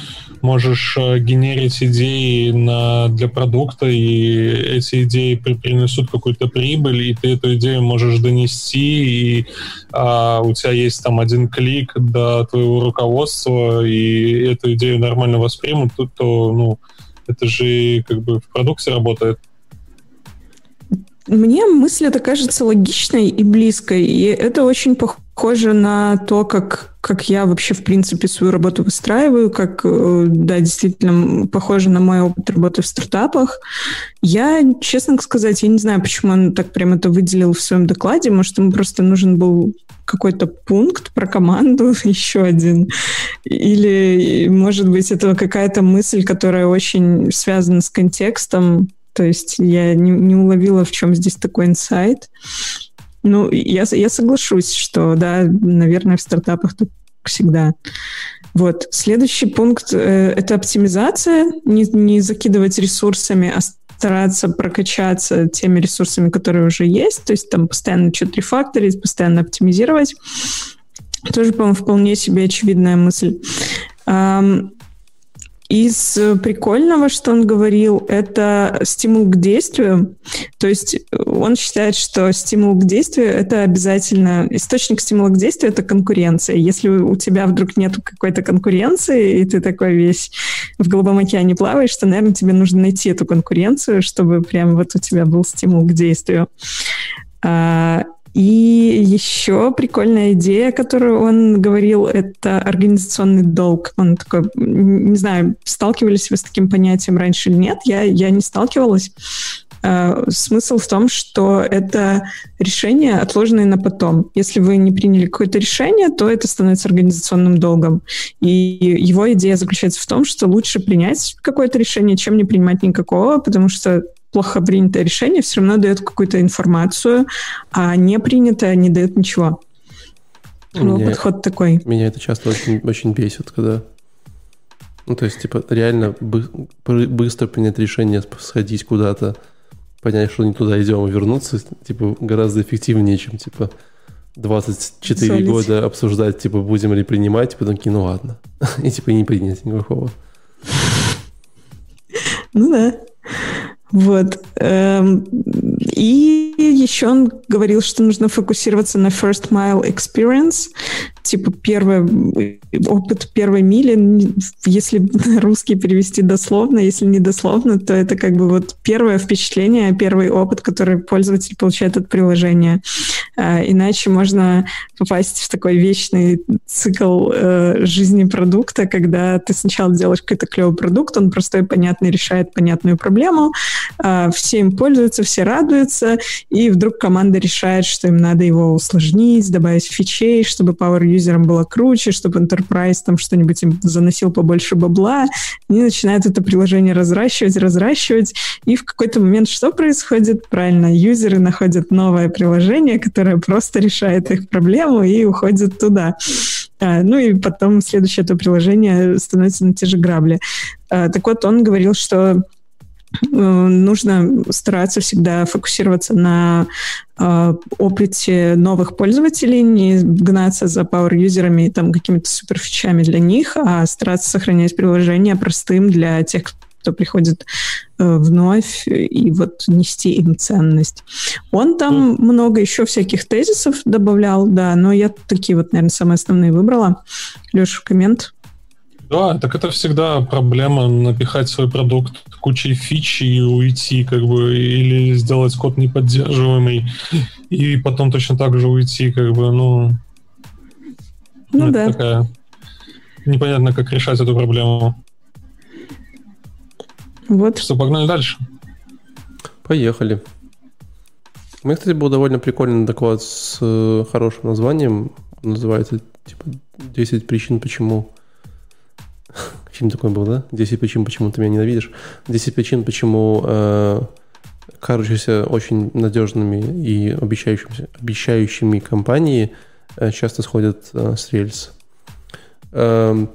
можешь э, генерить идеи на, для продукта, и эти идеи при, принесут какую-то прибыль, и ты эту идею можешь донести, и а, у тебя есть там один клик до твоего руководства, и эту идею нормально воспримут, то, то ну, это же как бы в продукте работает. Мне мысль эта кажется логичной и близкой, и это очень похоже на то, как, как я вообще, в принципе, свою работу выстраиваю, как, э, да, действительно, похоже на мой опыт работы в стартапах. Я, честно сказать, я не знаю, почему он так прям это выделил в своем докладе, может, ему просто нужен был какой-то пункт про команду, еще один. Или, может быть, это какая-то мысль, которая очень связана с контекстом, то есть я не, не уловила, в чем здесь такой инсайт. Ну, я, я соглашусь, что, да, наверное, в стартапах так всегда. Вот. Следующий пункт э, — это оптимизация. Не, не закидывать ресурсами, а стараться прокачаться теми ресурсами, которые уже есть. То есть там постоянно что-то рефакторить, постоянно оптимизировать. Тоже, по-моему, вполне себе очевидная мысль. Из э, прикольного, что он говорил, это стимул к действию. То есть э, он считает, что стимул к действию — это обязательно... Источник стимула к действию — это конкуренция. Если у тебя вдруг нет какой-то конкуренции, и ты такой весь в голубом океане плаваешь, то, наверное, тебе нужно найти эту конкуренцию, чтобы прям вот у тебя был стимул к действию. А, и еще прикольная идея, которую он говорил, это организационный долг. Он такой, не знаю, сталкивались вы с таким понятием раньше или нет, я, я не сталкивалась. Uh, смысл в том, что это решение, отложенное на потом. Если вы не приняли какое-то решение, то это становится организационным долгом. И его идея заключается в том, что лучше принять какое-то решение, чем не принимать никакого, потому что плохо принятое решение все равно дает какую-то информацию, а не принятое не дает ничего. Ну, подход такой. Меня это часто очень, очень бесит, когда... Ну, то есть, типа, реально бы, быстро принять решение, сходить куда-то, понять, что не туда идем, и вернуться, типа, гораздо эффективнее, чем, типа, 24 Солить. года обсуждать, типа, будем ли принимать, и потом такие, ну ладно. И, типа, не принять никакого. Ну да. Вот. Эм, и еще он говорил, что нужно фокусироваться на first mile experience, типа первый опыт первой мили, если русский перевести дословно, если не дословно, то это как бы вот первое впечатление, первый опыт, который пользователь получает от приложения. А, иначе можно попасть в такой вечный цикл э, жизни продукта, когда ты сначала делаешь какой-то клевый продукт, он простой, понятный, решает понятную проблему, э, все им пользуются, все радуются, и вдруг команда решает, что им надо его усложнить, добавить фичей, чтобы power юзерам было круче, чтобы Enterprise там что-нибудь им заносил побольше бабла. Они начинают это приложение разращивать, разращивать, и в какой-то момент что происходит? Правильно, юзеры находят новое приложение, которое просто решает их проблему и уходят туда. А, ну и потом следующее это приложение становится на те же грабли. А, так вот, он говорил, что нужно стараться всегда фокусироваться на э, опыте новых пользователей, не гнаться за power-юзерами и там какими-то суперфичами для них, а стараться сохранять приложение простым для тех, кто приходит э, вновь и вот нести им ценность. Он там mm. много еще всяких тезисов добавлял, да, но я такие вот, наверное, самые основные выбрала. Леша, коммент? Да, так это всегда проблема напихать свой продукт кучей фич и уйти, как бы, или сделать код неподдерживаемый, и потом точно так же уйти, как бы, ну... Ну да. Такая... Непонятно, как решать эту проблему. Вот. Что, погнали дальше? Поехали. У меня, кстати, был довольно прикольный доклад с э, хорошим названием. называется, типа, 10 причин, почему Фильм такой был, да? 10 причин, почему ты меня ненавидишь. 10 причин, почему э, кажущиеся очень надежными и обещающими, обещающими компании э, часто сходят э, с рельс. Э,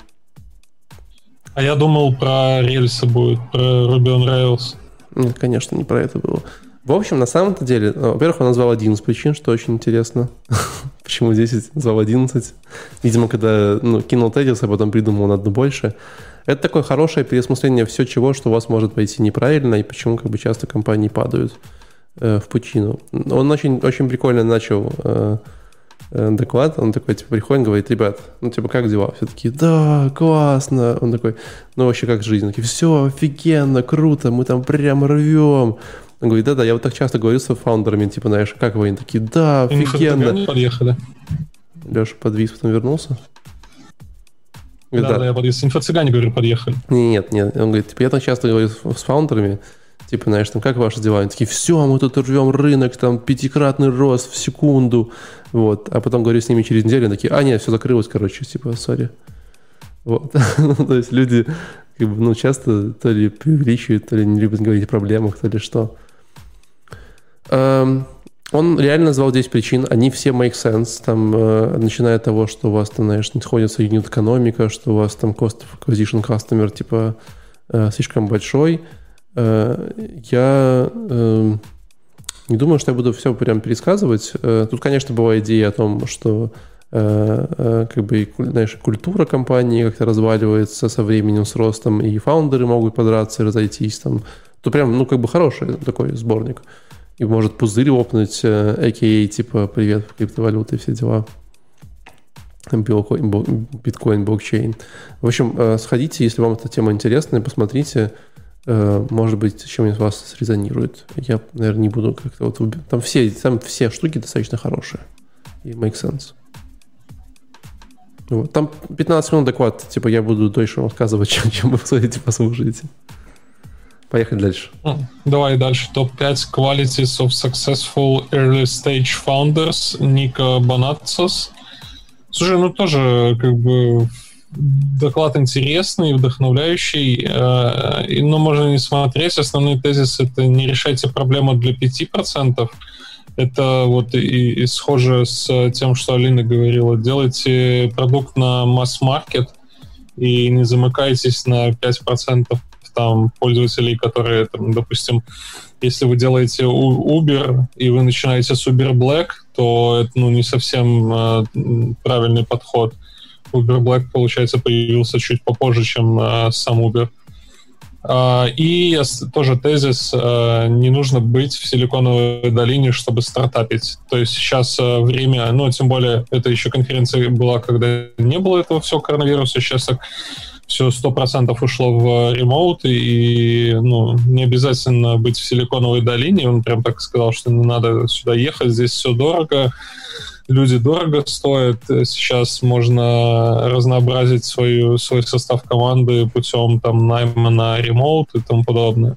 а я думал, про рельсы будет, про Ruby on Rails. Нет, конечно, не про это было. В общем, на самом-то деле, э, во-первых, он назвал 11 причин, что очень интересно. Почему 10, назвал 11. Видимо, когда ну, кинул тезис, а потом придумал на одну больше. Это такое хорошее переосмысление все чего, что у вас может пойти неправильно, и почему как бы часто компании падают э, в пучину. Он очень, очень прикольно начал э, э, доклад, он такой, типа, приходит, говорит, ребят, ну, типа, как дела? Все такие, да, классно. Он такой, ну, вообще, как жизнь? Все, офигенно, круто, мы там прям рвем. Он говорит, да-да, я вот так часто говорю с фаундерами, типа, знаешь, как вы? Они такие, да, офигенно. подъехали. Леша подвис, потом вернулся. Говорит, да, да, я подъезд. Инфо-цыгане, говорю, подъехали. Нет, нет, он говорит, типа, я так часто говорю с, с фаундерами, типа, знаешь, там, как ваши дела? Они такие, все, мы тут рвем рынок, там, пятикратный рост в секунду, вот. А потом говорю с ними через неделю, они такие, а, нет, все закрылось, короче, типа, сори. Вот. Ну, то есть люди, как бы, ну, часто то ли преувеличивают, то ли не любят говорить о проблемах, то ли что. Эм, он реально назвал 10 причин, они все make sense, там, э, начиная от того, что у вас там, знаешь, не сходится юнит экономика, что у вас там cost of acquisition customer, типа, э, слишком большой. Э, я э, не думаю, что я буду все прям пересказывать. Э, тут, конечно, была идея о том, что э, э, как бы, знаешь, культура компании как-то разваливается со временем, с ростом, и фаундеры могут подраться и разойтись там. То прям, ну, как бы хороший такой сборник. И может пузырь лопнуть, а.к.а. типа «Привет, криптовалюты», все дела. Биткоин, блокчейн. В общем, сходите, если вам эта тема интересна, посмотрите. Может быть, чем из вас срезонирует. Я, наверное, не буду как-то вот... Там все, там все штуки достаточно хорошие. И make sense. Вот. Там 15 минут доклад, типа я буду дольше рассказывать, чем, чем вы посмотрите, послушаете. Поехали дальше. Давай дальше. Топ-5 qualities of successful early stage founders Ника Бонатсос. Слушай, ну тоже как бы доклад интересный, вдохновляющий, э, но можно не смотреть. Основные тезисы — это не решайте проблему для 5%, это вот и, и схоже с тем, что Алина говорила. Делайте продукт на масс-маркет и не замыкайтесь на 5% там пользователей, которые, там, допустим, если вы делаете Uber и вы начинаете с Uber Black, то это ну, не совсем э, правильный подход. Uber Black, получается, появился чуть попозже, чем э, сам Uber. А, и тоже тезис, а, не нужно быть в Силиконовой долине, чтобы стартапить. То есть сейчас а, время, ну, тем более, это еще конференция была, когда не было этого всего коронавируса, сейчас так все сто процентов ушло в ремоут, и ну, не обязательно быть в Силиконовой долине. Он прям так сказал, что не надо сюда ехать, здесь все дорого люди дорого стоят. Сейчас можно разнообразить свою, свой состав команды путем там, найма на ремоут и тому подобное.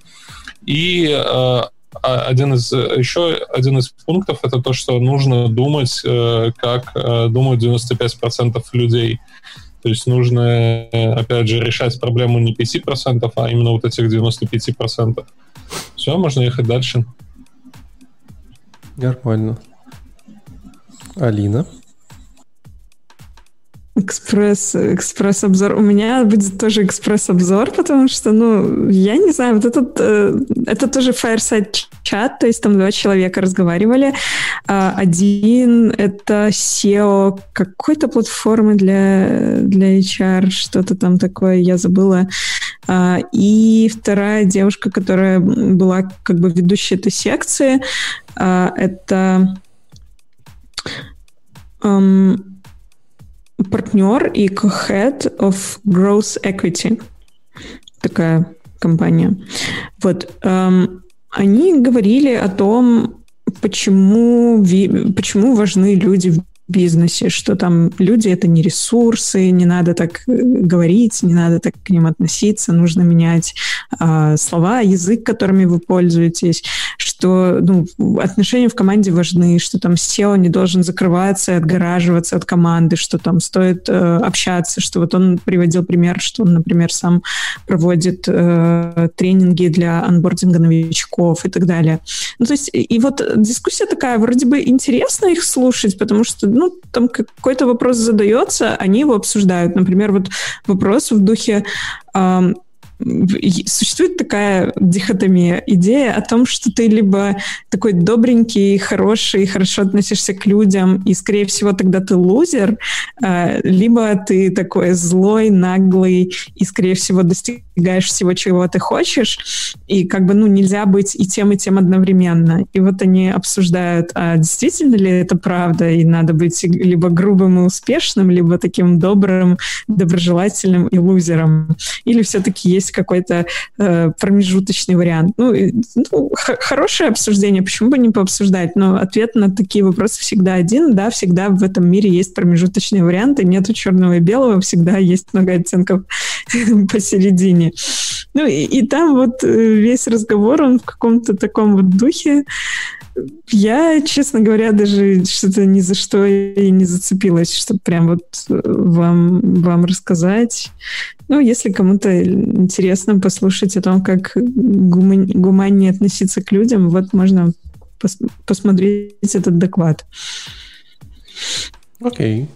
И э, один из, еще один из пунктов это то, что нужно думать, э, как э, думают 95% людей. То есть нужно, опять же, решать проблему не 5%, а именно вот этих 95%. Все, можно ехать дальше. Нормально. Алина. Экспресс, экспресс-обзор. У меня будет тоже экспресс-обзор, потому что, ну, я не знаю, вот этот, э, это тоже fireside чат, то есть там два человека разговаривали. А, один — это SEO какой-то платформы для, для HR, что-то там такое, я забыла. А, и вторая девушка, которая была как бы ведущей этой секции, а, это Um, партнер и co-head of Growth Equity. Такая компания. Вот. Эм, они говорили о том, почему, почему важны люди в бизнесе, что там люди это не ресурсы, не надо так э, говорить, не надо так к ним относиться, нужно менять э, слова, язык, которыми вы пользуетесь, что ну, отношения в команде важны, что там SEO не должен закрываться и отгораживаться от команды, что там стоит э, общаться, что вот он приводил пример, что он, например, сам проводит э, тренинги для анбординга новичков и так далее. Ну, то есть, и вот дискуссия такая, вроде бы интересно их слушать, потому что ну, там какой-то вопрос задается, они его обсуждают. Например, вот вопрос в духе существует такая дихотомия, идея о том, что ты либо такой добренький, хороший, хорошо относишься к людям, и, скорее всего, тогда ты лузер, а, либо ты такой злой, наглый, и, скорее всего, достигаешь всего, чего ты хочешь, и как бы, ну, нельзя быть и тем, и тем одновременно. И вот они обсуждают, а действительно ли это правда, и надо быть либо грубым и успешным, либо таким добрым, доброжелательным и лузером. Или все-таки есть какой-то э, промежуточный вариант. Ну, ну хорошее обсуждение, почему бы не пообсуждать? Но ответ на такие вопросы всегда один, да, всегда в этом мире есть промежуточные варианты, нету черного и белого, всегда есть много оттенков посередине. Ну и, и там вот э, весь разговор, он в каком-то таком вот духе. Я, честно говоря, даже что-то ни за что и не зацепилась, чтобы прям вот э, вам, вам рассказать. Ну, если кому-то интересно послушать о том, как гуман, гуманнее относиться к людям, вот можно пос посмотреть этот доклад. Окей.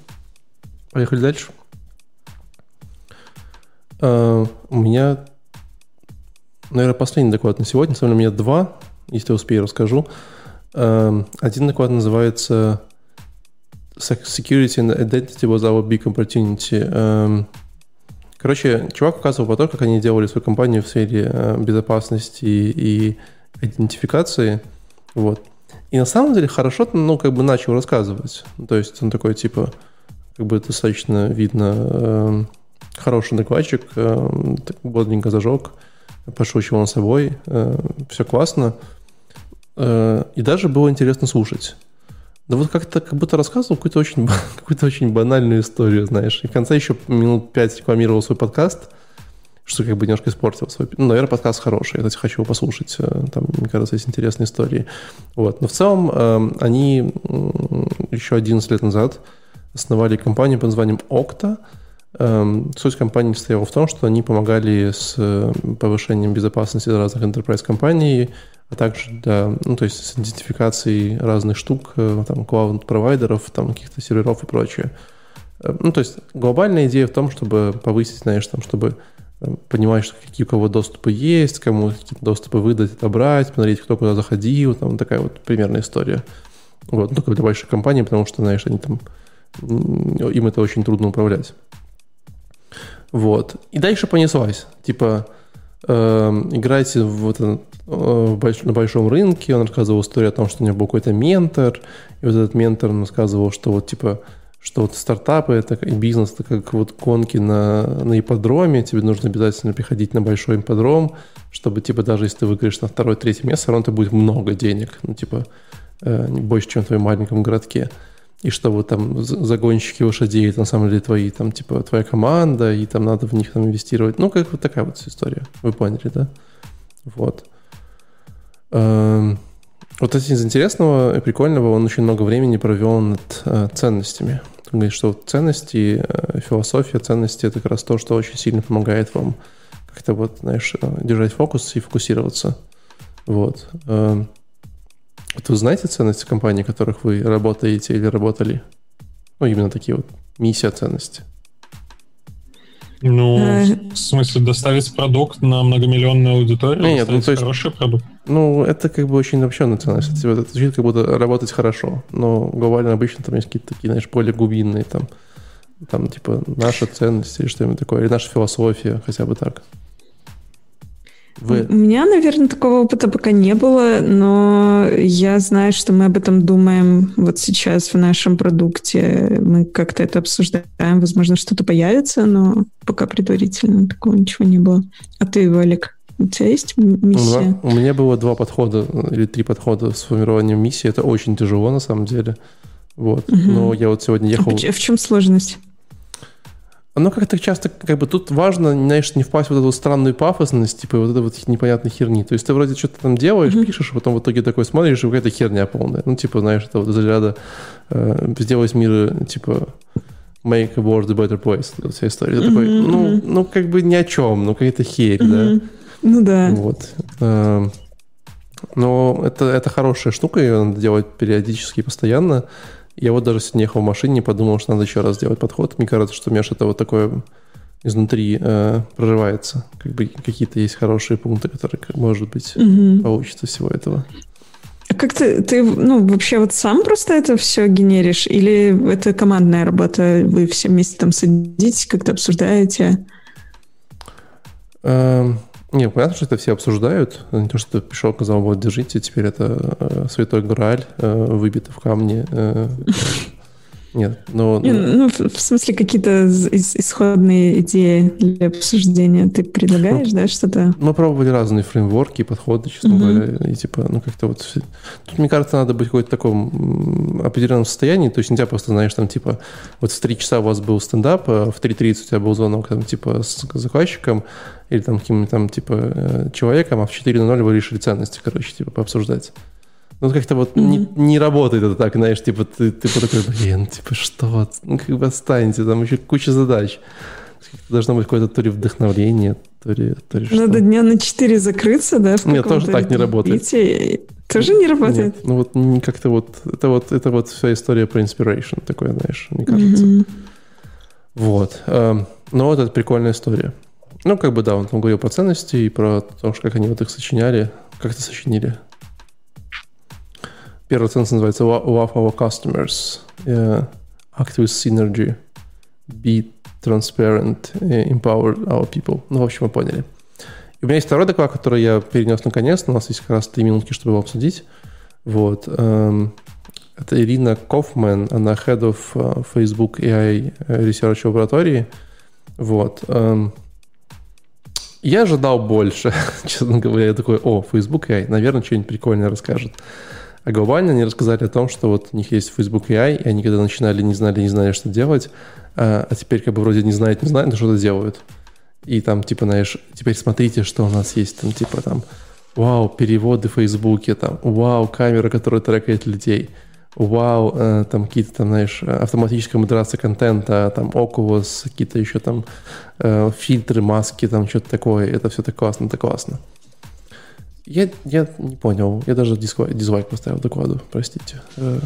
Поехали дальше. Uh, у меня, наверное, последний доклад на сегодня. Самом деле, у меня два. Если успею, расскажу. Один доклад называется Security and Identity was our big opportunity. Uh, Короче, чувак указывал про то, как они делали свою компанию в сфере э, безопасности и идентификации. Вот. И на самом деле хорошо, ну, как бы начал рассказывать. То есть он такой, типа, как бы достаточно видно, э, хороший докладчик, бодренько зажег, пошучивал над собой, э, все классно. Э, и даже было интересно слушать. Да вот как-то как будто рассказывал какую-то очень, какую-то очень банальную историю, знаешь. И в конце еще минут пять рекламировал свой подкаст, что как бы немножко испортил свой... Ну, наверное, подкаст хороший, я, кстати, хочу его послушать. Э, там, мне кажется, есть интересные истории. Вот. Но в целом э, они еще 11 лет назад основали компанию под названием Okta. Эм, суть компании состояла в том, что они помогали с э, повышением безопасности разных enterprise компаний, а также да, ну, то есть с идентификацией разных штук, э, там, клауд-провайдеров, там, каких-то серверов и прочее. Э, ну, то есть глобальная идея в том, чтобы повысить, знаешь, там, чтобы э, понимать, что какие у кого доступы есть, кому какие-то доступы выдать, отобрать, посмотреть, кто куда заходил, там такая вот примерная история. Вот, ну, только для больших компаний, потому что, знаешь, они там, им это очень трудно управлять. Вот. И дальше понеслась. Типа, играйте в вот этот Э, на большом рынке, он рассказывал историю о том, что у него был какой-то ментор, и вот этот ментор рассказывал, что вот типа что вот стартапы это и бизнес это как вот гонки на, на ипподроме, тебе нужно обязательно приходить на большой ипподром, чтобы типа даже если ты выиграешь на второе, третье место, равно это будет много денег, ну типа э, больше, чем в твоем маленьком городке. И что вот там загонщики лошадей, это на самом деле твои, там, типа, твоя команда, и там надо в них там инвестировать. Ну, как вот такая вот история. Вы поняли, да? Вот. Эм, вот это из интересного и прикольного, он очень много времени провел над э, ценностями. Он говорит, что ценности, э, философия ценности – это как раз то, что очень сильно помогает вам как-то вот, знаешь, э, держать фокус и фокусироваться. Вот. Эм, вот вы знаете ценности компании, в которых вы работаете или работали? Ну, именно такие вот миссия ценности – ну, э, в смысле, доставить продукт на многомиллионную аудиторию, нет, ну, то есть, хороший продукт. Ну, это как бы очень обобщенная ценность. Это, это звучит как будто работать хорошо, но глобально обычно там есть какие-то такие, знаешь, более глубинные, там, там типа наша ценность или что-нибудь такое, или наша философия, хотя бы так. Вы... У меня, наверное, такого опыта пока не было, но я знаю, что мы об этом думаем вот сейчас в нашем продукте. Мы как-то это обсуждаем. Возможно, что-то появится, но пока предварительно такого ничего не было. А ты, Валик, у тебя есть миссия? У меня было два подхода или три подхода с формированием миссии. Это очень тяжело, на самом деле. Вот. Угу. Но я вот сегодня ехал... А в чем сложность? Оно как-то часто, как бы тут важно, знаешь, не впасть в вот эту странную пафосность, типа вот этой вот непонятной херни. То есть ты вроде что-то там делаешь, mm-hmm. пишешь, а потом в итоге такой смотришь, и какая-то херня полная. Ну, типа, знаешь, это вот из ряда э, сделать мир, типа, make a world a better place. Вот вся история. Mm-hmm. Такой, ну, ну, как бы ни о чем, ну, какая-то херь, mm-hmm. да? Ну, да. Вот. Э, но это, это хорошая штука, ее надо делать периодически и постоянно. Я вот даже сегодня ехал в машине подумал, что надо еще раз сделать подход. Мне кажется, что у меня что-то вот такое изнутри э, проживается. Как бы какие-то есть хорошие пункты, которые, может быть, угу. получится всего этого. А как ты, ты, ну, вообще вот сам просто это все генеришь? Или это командная работа? Вы все вместе там садитесь, как-то обсуждаете? Эм, не, понятно, что это все обсуждают. Не то, что пришел, сказал, вот, держите, теперь это э, святой Грааль, э, выбито в камне. Э, нет, но... Не, ну, в смысле, какие-то исходные идеи для обсуждения ты предлагаешь, ну, да, что-то? Мы пробовали разные фреймворки, подходы, честно угу. говоря, и типа, ну, как-то вот... Тут, мне кажется, надо быть в каком-то таком определенном состоянии, то есть нельзя просто, знаешь, там, типа, вот в 3 часа у вас был стендап, а в 3.30 у тебя был звонок, там, типа, с заказчиком, или там каким-то там, типа, э, человеком, а в 4.00 вы решили ценности, короче, типа, пообсуждать. Ну, как-то вот mm-hmm. не, не работает это так, знаешь, типа, ты, ты такой, блин, типа, что? Ну, как бы отстаньте, там еще куча задач. Должно быть какое-то то ли вдохновление, то ли, то ли что. Надо дня на 4 закрыться, да? Нет, тоже так не работает. Тоже не работает? Нет, ну вот как-то вот, это вот, это вот вся история про inspiration такое, знаешь, мне кажется. Mm-hmm. Вот. Эм, но вот это прикольная история. Ну, как бы, да, он там говорил про ценности и про то, как они вот их сочиняли. Как это сочинили? Первая ценность называется Love our customers, uh, act with synergy, be transparent, empower our people. Ну, в общем, вы поняли. И у меня есть второй доклад, который я перенес наконец. У нас есть как раз три минутки, чтобы его обсудить. Вот. Um, это Ирина Кофман, она head of uh, Facebook AI Research Laboratory. Вот. Um, я ожидал больше, честно говоря. Я такой, о, Facebook AI, наверное, что-нибудь прикольное расскажет. А глобально они рассказали о том, что вот у них есть Facebook AI, и они когда начинали, не знали, не знали, что делать, а, а теперь как бы вроде не знают, не знают, но что-то делают. И там, типа, знаешь, теперь смотрите, что у нас есть, там, типа, там, вау, переводы в Фейсбуке, там, вау, камера, которая трекает людей, вау, э, там какие-то там, знаешь, автоматическая модерация контента, там, Oculus, какие-то еще там э, фильтры, маски, там, что-то такое, это все так классно, это классно. Я, я не понял. Я даже дизлайк, поставил докладу, простите. Э,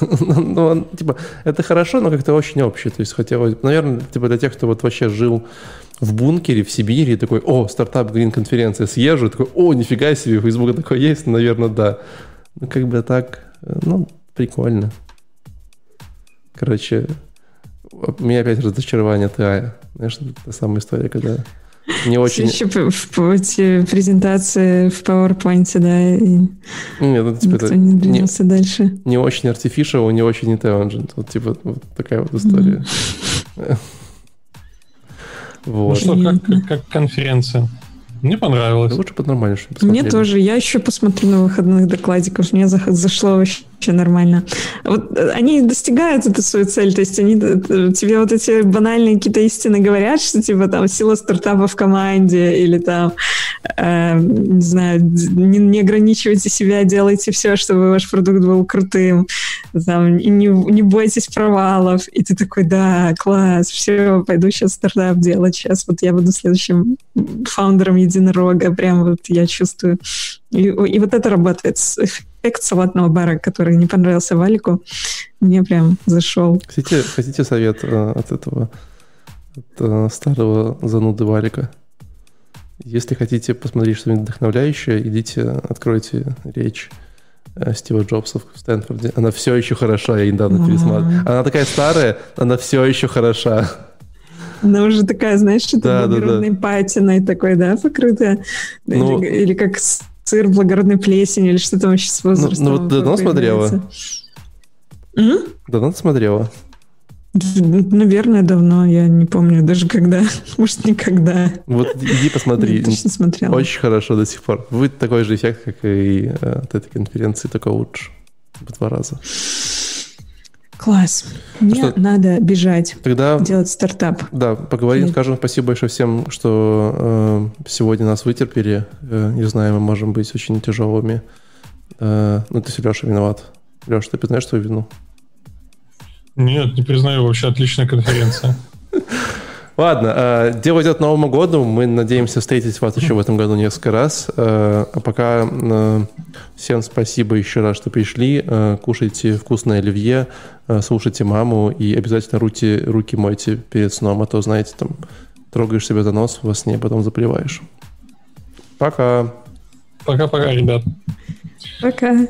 ну, типа, это хорошо, но как-то очень общее. То есть хотелось, наверное, типа для тех, кто вот вообще жил в бункере в Сибири, такой, о, стартап Green конференция, съезжу, такой, о, нифига себе, у Facebook такое есть, наверное, да. Ну, как бы так, э, ну, прикольно. Короче, у меня опять разочарование ТАЯ. Знаешь, та самая история, когда не очень... Еще в презентации в PowerPoint, да, и Нет, ну, типа, никто не двинулся не, дальше. Не очень artificial, не очень intelligent. Вот типа вот такая вот история. Mm-hmm. вот. Ну что, как, как конференция? Мне понравилось. Лучше под нормально, Мне тоже. Я еще посмотрю на выходных докладиков. Мне зашло вообще нормально. Вот э, они достигают эту свою цель. То есть они э, тебе вот эти банальные какие-то истины говорят, что типа там сила стартапа в команде или там э, не знаю, не, не ограничивайте себя, делайте все, чтобы ваш продукт был крутым. Там, и не, не бойтесь провалов. И ты такой, да, класс, все, пойду сейчас стартап делать. Сейчас вот я буду следующим фаундером единорога. Прям вот я чувствую. И, и вот это работает. Эффект салатного бара, который не понравился Валику, мне прям зашел. Хотите, хотите совет э, от этого от, э, старого зануды Валика? Если хотите посмотреть что-нибудь вдохновляющее, идите, откройте речь э, Стива Джобса в Стэнфорде. Она все еще хороша, я недавно пересматривал. Она такая старая, она все еще хороша. Она уже такая, знаешь, что-то да, да, да. патиной такой, да, покрытая? Ну, или, или как сыр благородной плесени, или что там вообще с возрастом. Ну, ну вот давно смотрела? М? Давно смотрела? Наверное, давно, я не помню даже когда, может, никогда. Вот иди посмотри. Я точно смотрела. Очень хорошо до сих пор. Будет такой же эффект, как и э, от этой конференции, только лучше. В два раза. Класс. Мне что, надо бежать, тогда, делать стартап. Да, поговорим, Нет. скажем спасибо большое всем, что э, сегодня нас вытерпели. Э, не знаю, мы можем быть очень тяжелыми. Э, ну, ты Леша виноват. Леша, ты признаешь свою вину? Нет, не признаю, вообще отличная конференция. Ладно, э, дело идет к Новому году. Мы надеемся встретить вас еще в этом году несколько раз. Э, а пока э, всем спасибо еще раз, что пришли. Кушайте вкусное оливье, слушайте маму и обязательно руки, руки мойте перед сном, а то, знаете, там трогаешь себя за нос во сне, потом заплеваешь. Пока. Пока-пока, ребят. Пока.